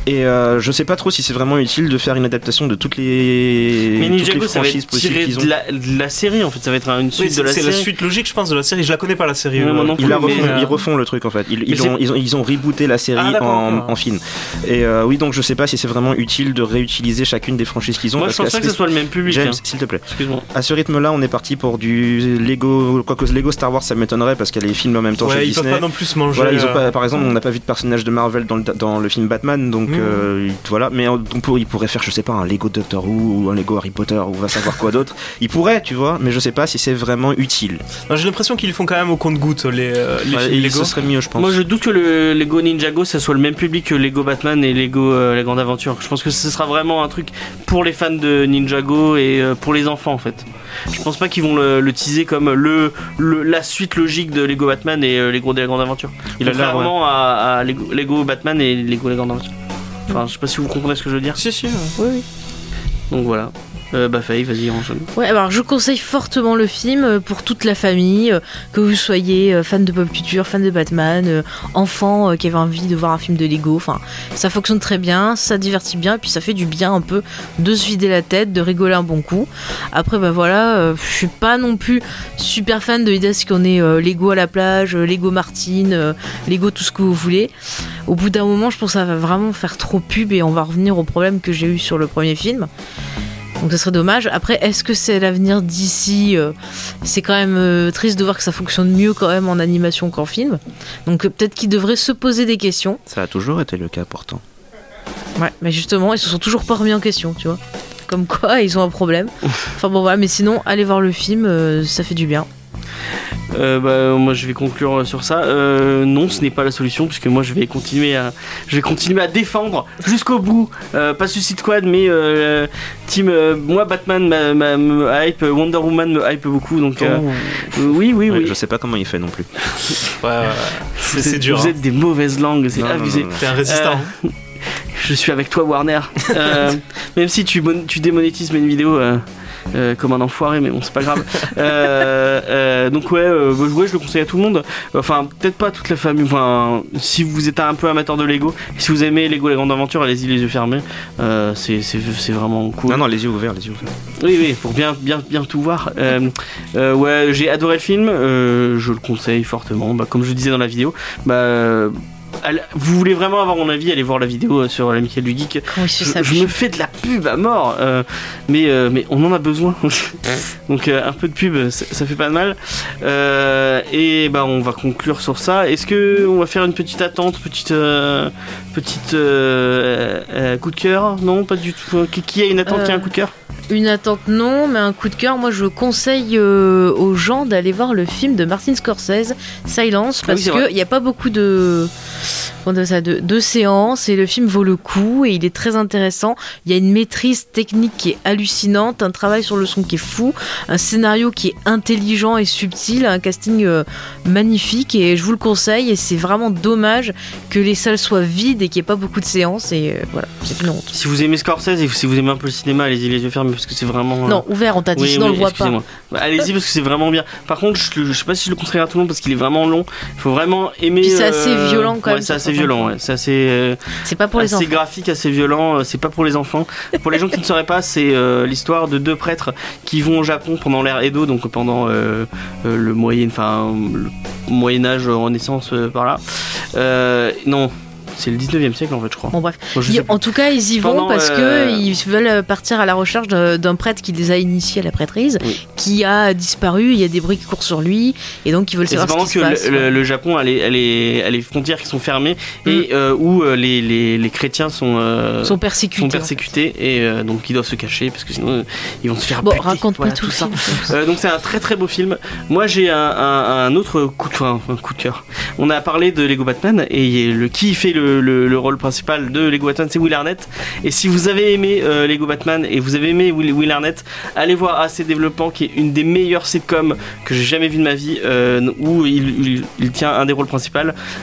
Et euh, je sais pas trop si c'est vraiment utile de faire une adaptation de toutes les, Mais toutes les Ninjago, ça va franchises être possibles tiré ont. de la, de la série en fait, ça va être une Oui, suite de c'est la c'est série. la suite logique, je pense, de la série. Je la connais pas la série. Moi euh, non Ils, plus, mais, refont, euh, ils refont le truc en fait. Ils, mais ils c'est- ont, ils, ont, ils ont rebooté la série Ah, en, film. Et euh, oui, donc je sais pas si c'est vraiment utile de réutiliser chacune des franchises qu'ils ont. Moi je parce pense qu'à pas que ce soit le même public. Hein. s'il te plaît. Excuse-moi. À ce rythme-là, on est parti pour du Lego. Quoique Lego Star Wars, ça m'étonnerait parce qu'il y a les films en même temps chez Ouais, ils peuvent Disney. pas non plus manger. Voilà, ils ont euh, pas, par exemple, on n'a pas vu de personnage de Marvel dans le, dans le film Batman, donc Mhm. euh, voilà. Mais on, on pour- ils pourraient faire, je sais pas, un Lego Doctor Who ou un Lego Harry Potter ou va savoir quoi d'autre. Ils pourraient, tu vois, mais je sais pas si c'est vraiment utile. non, J'ai l'impression qu'ils le font quand même au compte-goutte, les, euh, les Ouais, Lego. ce serait mieux, je pense. Moi je doute que le Lego Ninjago ça soit le même public que Lego Batman et Lego euh, La Grande Aventure. Je pense que ce sera vraiment un truc pour les fans de Ninjago et euh, pour les enfants en fait. Je pense pas qu'ils vont le, le teaser comme le, le- la suite logique de Lego Batman et euh, Lego La Grande Aventure. Il a l'air, ouais. Contrairement à, à Lego, Lego Batman et Lego La Grande Aventure. Enfin, je sais pas si vous comprenez ce que je veux dire. Si, si. Oui, oui. Donc voilà. Euh, bah Faye, vas-y, enchaîne. Ouais, alors je conseille fortement le film euh, pour toute la famille, euh, que vous soyez euh, fan de pop culture, fan de Batman, enfant qui avait envie de voir un film de Lego. Enfin, ça fonctionne très bien, ça divertit bien, et puis ça fait du bien un peu de se vider la tête, de rigoler un bon coup. Après, bah voilà, je suis pas non plus super fan de l'idée qu'on euh, Lego à la plage, Lego Martine, Lego tout ce que vous voulez. Au bout d'un moment, je pense que ça va vraiment faire trop pub et on va revenir au problème que j'ai eu sur le premier film. Donc ça serait dommage. Après, est-ce que c'est l'avenir d'ici euh, C'est quand même euh, triste de voir que ça fonctionne mieux quand même en animation qu'en film. Donc euh, peut-être qu'ils devraient se poser des questions. Ça a toujours été le cas pourtant. Ouais, mais justement, ils se sont toujours pas remis en question, tu vois. Comme quoi, ils ont un problème. Enfin bon voilà, mais sinon, allez voir le film, ça fait du bien. Euh, bah, moi je vais conclure sur ça. Euh, non, ce n'est pas la solution puisque moi je vais continuer à, je vais continuer à défendre jusqu'au bout. Euh, pas Suicide Squad, mais euh, team. euh, moi Batman m'a- m'a- me hype, Wonder Woman me hype beaucoup. Donc euh, euh, oui, oui, Ouais, oui. Je sais pas comment il fait non plus. Ouais, ouais, ouais. C'est Vous c'est êtes- dur. Vous hein. êtes des mauvaises langues, c'est abusé. non, non. T'es un résistant. Euh, Je suis avec toi, Warner. Euh, même si tu, mon- tu démonétises mes vidéos euh, euh, comme un enfoiré, mais bon, c'est pas grave. Euh, euh, donc, ouais, ouais, je le conseille à tout le monde. Enfin, peut-être pas à toute la famille. Enfin, si vous êtes un peu amateur de Lego, si vous aimez Lego La Grande Aventure, allez-y les yeux fermés. C'est vraiment cool. Non, non, les yeux ouverts, les yeux ouverts. Oui, oui, pour bien, bien, bien tout voir. Ouais, j'ai adoré le film. je le conseille fortement. Bah, comme je disais dans la vidéo, bah, vous voulez vraiment avoir mon avis, allez voir la vidéo euh, sur la Michael du Geek. Je, me fais de la pub à mort, euh, mais, euh, mais on en a besoin. Donc euh, un peu de pub, ça, ça fait pas de mal. Et bah on va conclure sur ça. Est-ce que on va faire une petite attente, petite euh, petite coup de cœur? Non, pas du tout. Qui, qui a une attente, qui a un coup de cœur? Une attente non, mais un coup de cœur, moi je conseille euh, aux gens d'aller voir le film de Martin Scorsese, Silence, Ah oui, parce qu'il n'y a pas beaucoup de, comment dire ça, de, de séances et le film vaut le coup et il est très intéressant. Il y a une maîtrise technique qui est hallucinante, un travail sur le son qui est fou, un scénario qui est intelligent et subtil, un casting euh, magnifique et je vous le conseille et c'est vraiment dommage que les salles soient vides et qu'il n'y ait pas beaucoup de séances et euh, voilà, c'est une honte. Si vous aimez Scorsese et si vous aimez un peu le cinéma, allez-y les yeux fermés parce que c'est vraiment. euh, Non, ouvert, on t'a dit, Oui, sinon on le voit pas. Bah, Allez-y parce que c'est vraiment bien. Par contre, je, je sais pas si je le conseillerais à tout le monde parce qu'il est vraiment long. Il faut vraiment aimer. Puis c'est assez violent, quand ouais, même, C'est assez violent. Ouais. C'est assez, euh, C'est pas pour les enfants. graphique, assez violent. euh, C'est pas pour les enfants. pour les gens qui ne sauraient pas, c'est euh, l'histoire de deux prêtres qui vont au Japon pendant l'ère Edo, donc pendant euh, euh, le moyen, enfin le Moyen Âge, Renaissance, euh, par là. Euh, non, c'est le 19e siècle en fait, je crois. Bon bref, Bon, je Ils- sais plus. en tout cas ils y vont Pendant, parce euh, que ils veulent partir à la recherche d'un prêtre qui les a initiés à la prêtrise, Oui. qui a disparu. Il y a des bruits qui courent sur lui et donc ils veulent Et c'est savoir ce qui que se passe. le, le- le Japon a les, a les- a les frontières qui sont fermées et euh, où euh, les, les- les chrétiens sont, euh, sont persécutés. sont persécutés et euh, donc ils doivent se cacher parce que sinon euh, ils vont se faire Bon, raconte Voilà, pas tout, ça. film. Euh, donc c'est un très très beau film. Moi j'ai un, un- un autre coup de, enfin, un coup de cœur, On a parlé de Lego Batman et le qui fait le, le- le rôle principal de Lego Batman, c'est Will Arnett. Et si vous avez aimé euh, Lego Batman et vous avez aimé Will, Will Arnett, allez voir AC Développement, qui est une des meilleures sitcoms que j'ai jamais vu de ma vie, euh, où il, il- il tient un des rôles principaux.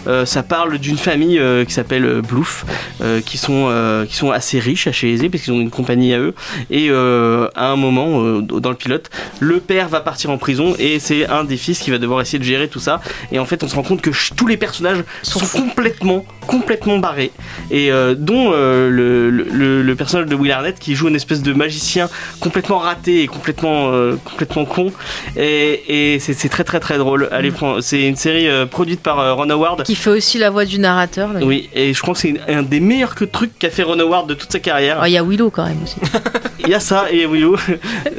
Euh, ça parle d'une famille qui s'appelle Bluff, qui sont qui sont assez riches, assez aisés, parce qu'ils ont une compagnie à eux. Et à un moment, dans le pilote, le père va partir en prison et c'est un des fils qui va devoir essayer de gérer tout ça. Et en fait, on se rend compte que tous les personnages sont complètement, complètement barrés. Et euh, dont euh, le, le- le personnage de Will Arnett qui joue une espèce de magicien complètement raté et complètement, euh, complètement con. Et, et c'est c'est très, très, très drôle. Allez, fran- c'est une série euh, produite par euh, Ron Howard. Qui fait aussi la voix du narrateur. Oui, et je crois que c'est une- un des meilleurs que trucs qu'a fait Ron Howard de toute sa carrière. Ah, Il y a Willow quand même aussi. Il y a ça et Willow.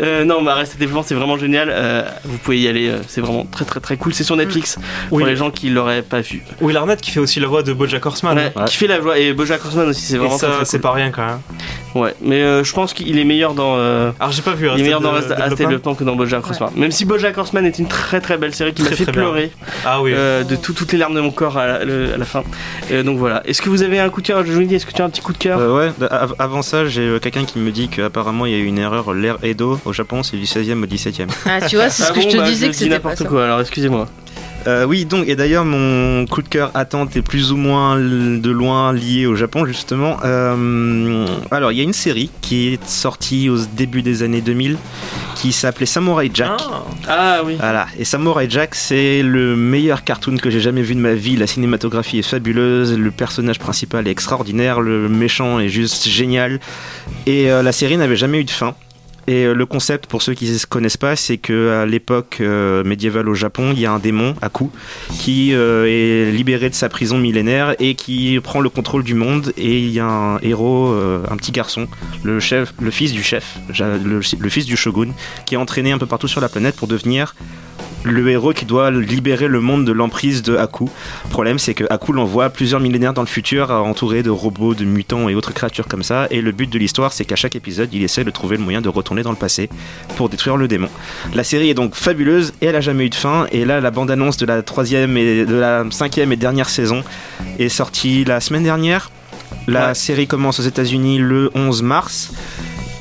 Euh, non, bah restez développement, c'est vraiment génial. Euh, vous pouvez y aller, c'est vraiment très très très cool. C'est sur Netflix pour Oui. les gens qui l'auraient pas vu. Will Arnett qui fait aussi la voix de BoJack Horseman. Ouais, Ouais. Qui fait la voix et Bojack Horseman aussi, c'est Et vraiment ça, très, très c'est cool. pas rien quand même. Ouais, mais euh, je pense qu'il est meilleur dans. euh, Alors j'ai pas vu. il est meilleur dans Arrested Development. Que dans Bojack Horseman. Même si Bojack Horseman est une très très belle série qui m'a fait très bien. pleurer Ah oui. euh, de tout- toutes les larmes de mon corps à la, le- à la fin. Euh, donc voilà. Est-ce que vous avez un coup de cœur Je vous dis, est-ce que tu as un petit coup de cœur? Euh, ouais, avant ça, j'ai quelqu'un qui me dit qu'apparemment il y a eu une erreur. L'ère Edo au Japon, c'est du 16e au 17e. Ah, tu vois, c'est ce Ah que bon, je te bah, disais je que c'était pas n'importe ça. quoi. Alors excusez-moi. Euh, oui, donc, et d'ailleurs, mon coup de cœur attente est plus ou moins de loin lié au Japon, justement. Euh, alors, il y a une série qui est sortie au début des années 2000 qui s'appelait Samurai Jack. Ah. Ah oui. Voilà, et Samurai Jack, c'est le meilleur cartoon que j'ai jamais vu de ma vie. La cinématographie est fabuleuse, le personnage principal est extraordinaire, le méchant est juste génial. Et euh, la série n'avait jamais eu de fin. Et euh, le concept, pour ceux qui ne connaissent pas, c'est que à l'époque euh, médiévale au Japon, il y a un démon, Aku, qui euh, est libéré de sa prison millénaire et qui prend le contrôle du monde. Et il y a un héros, un petit garçon, le fils du chef, le fils du shogun, qui est entraîné un peu partout sur la planète pour devenir le héros qui doit libérer le monde de l'emprise de Aku. Le problème, c'est que Aku l'envoie plusieurs millénaires dans le futur, entouré de robots, de mutants et autres créatures comme ça. Et le but de l'histoire, c'est qu'à chaque épisode, il essaie de trouver le moyen de retourner dans le passé pour détruire le démon. La série est donc fabuleuse et elle a jamais eu de fin. Et là, la bande-annonce de la troisième et de la cinquième et dernière saison est sortie la semaine dernière. La Ouais. série commence aux États-Unis le 11 mars.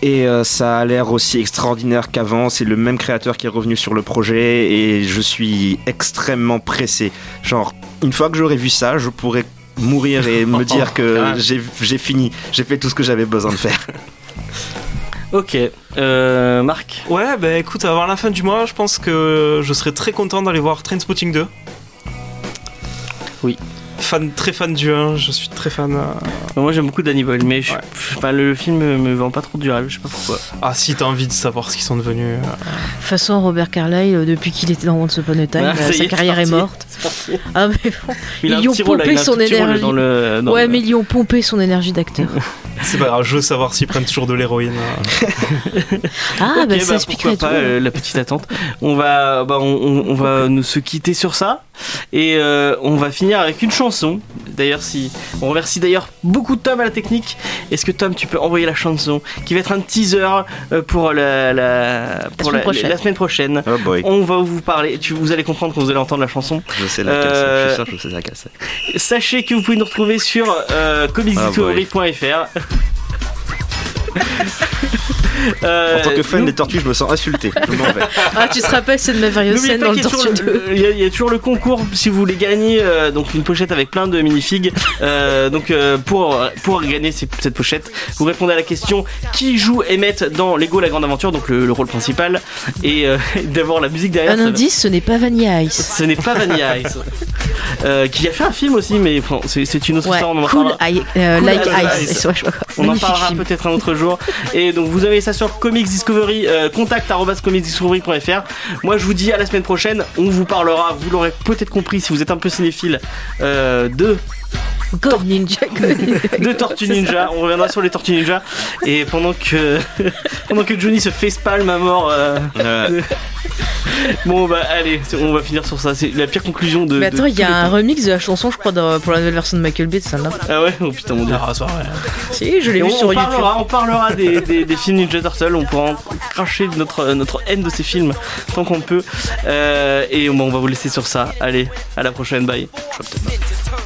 Et euh, ça a l'air aussi extraordinaire qu'avant. C'est le même créateur qui est revenu sur le projet et je suis extrêmement pressé. Genre, une fois que j'aurai vu ça, je pourrais mourir et me dire que Ah. j'ai j'ai fini, j'ai fait tout ce que j'avais besoin de faire. Ok. Euh, Marc. Ouais, bah écoute, avant la fin du mois, je pense que je serais très content d'aller voir Trainspotting 2. Oui. Fan, très fan du 1, je suis très fan. euh. Moi j'aime beaucoup Danny Boyle, mais je, Ouais. je sais pas, le film me, me vend pas trop du rêve, je sais pas pourquoi. Ah, si t'as envie de savoir ce qu'ils sont devenus. euh. De toute façon, Robert Carlyle, euh, depuis qu'il était dans Once Upon a Time, sa est, carrière est parti. morte. Ah, mais bon. Il a Ils lui ont là, pompé son énergie. dans le. dans ouais, le- mais ils lui ont pompé son énergie d'acteur. C'est pas grave, je veux savoir s'ils prennent toujours de l'héroïne. euh. Ah, Ok, bah bah, ça expliquerait tout. pas, euh, la petite attente. On va, bah, on, on- on va nous se quitter sur ça et euh, on va finir avec une chanson. D'ailleurs, si on remercie d'ailleurs beaucoup Tom à la technique. Est-ce que Tom, tu peux envoyer la chanson qui va être un teaser euh, pour la, la, pour semaine prochaine. la semaine prochaine. Oh boy, On va vous parler. Tu, vous allez comprendre quand vous allez entendre la chanson. je sais laquelle c'est, je suis sûr que je sais laquelle c'est. Sachez que vous pouvez nous retrouver sur euh, comicsdiscovery.fr. Euh, En tant que fan nous- des tortues, je me sens insulté. Je m'en vais. Ah, tu te rappelles merveilleuse N'oubliez scène pas dans le Tortue toujours 2 le- Il y, a- il y a toujours le concours si vous voulez gagner euh, donc une pochette avec plein de minifigs. Euh, donc euh, pour pour gagner cette pochette, vous répondez à la question qui joue Emmett dans Lego La Grande Aventure, donc le, le rôle principal, et euh, d'avoir la musique derrière. Un indice, ce n'est pas Vanilla Ice. Ce n'est pas Vanilla Ice. Euh, qui a fait un film aussi, mais c'est c'est une autre Ouais, histoire. On en cool, parlera. I- euh, Cool like Ice. Ice. On en parlera peut-être un autre jour. Et donc vous avez ça sur Comics Discovery, euh, contact comicsdiscovery.fr. Moi je vous dis à la semaine prochaine. On vous parlera, vous l'aurez peut-être compris si vous êtes un peu cinéphile, euh, de Go Ninja, go Ninja. de Tortue Ninja. On reviendra sur les Tortues Ninja. Et pendant que pendant que Johnny se facepalme à mort. euh, Euh, bon bah allez, on va finir sur ça. C'est la pire conclusion de. Mais attends, il y a un temps. remix de la chanson, je crois, dans- pour la nouvelle version de Michael Bay de celle-là. Ah ouais, oh putain mon dieu. Ah. Si, je l'ai vu on, sur on YouTube. parlera, on parlera des, des, des films Ninja Turtle, on pourra en cracher notre, notre haine de ces films tant qu'on peut. Euh, et bon, on va vous laisser sur ça. Allez, à la prochaine, bye. je pas.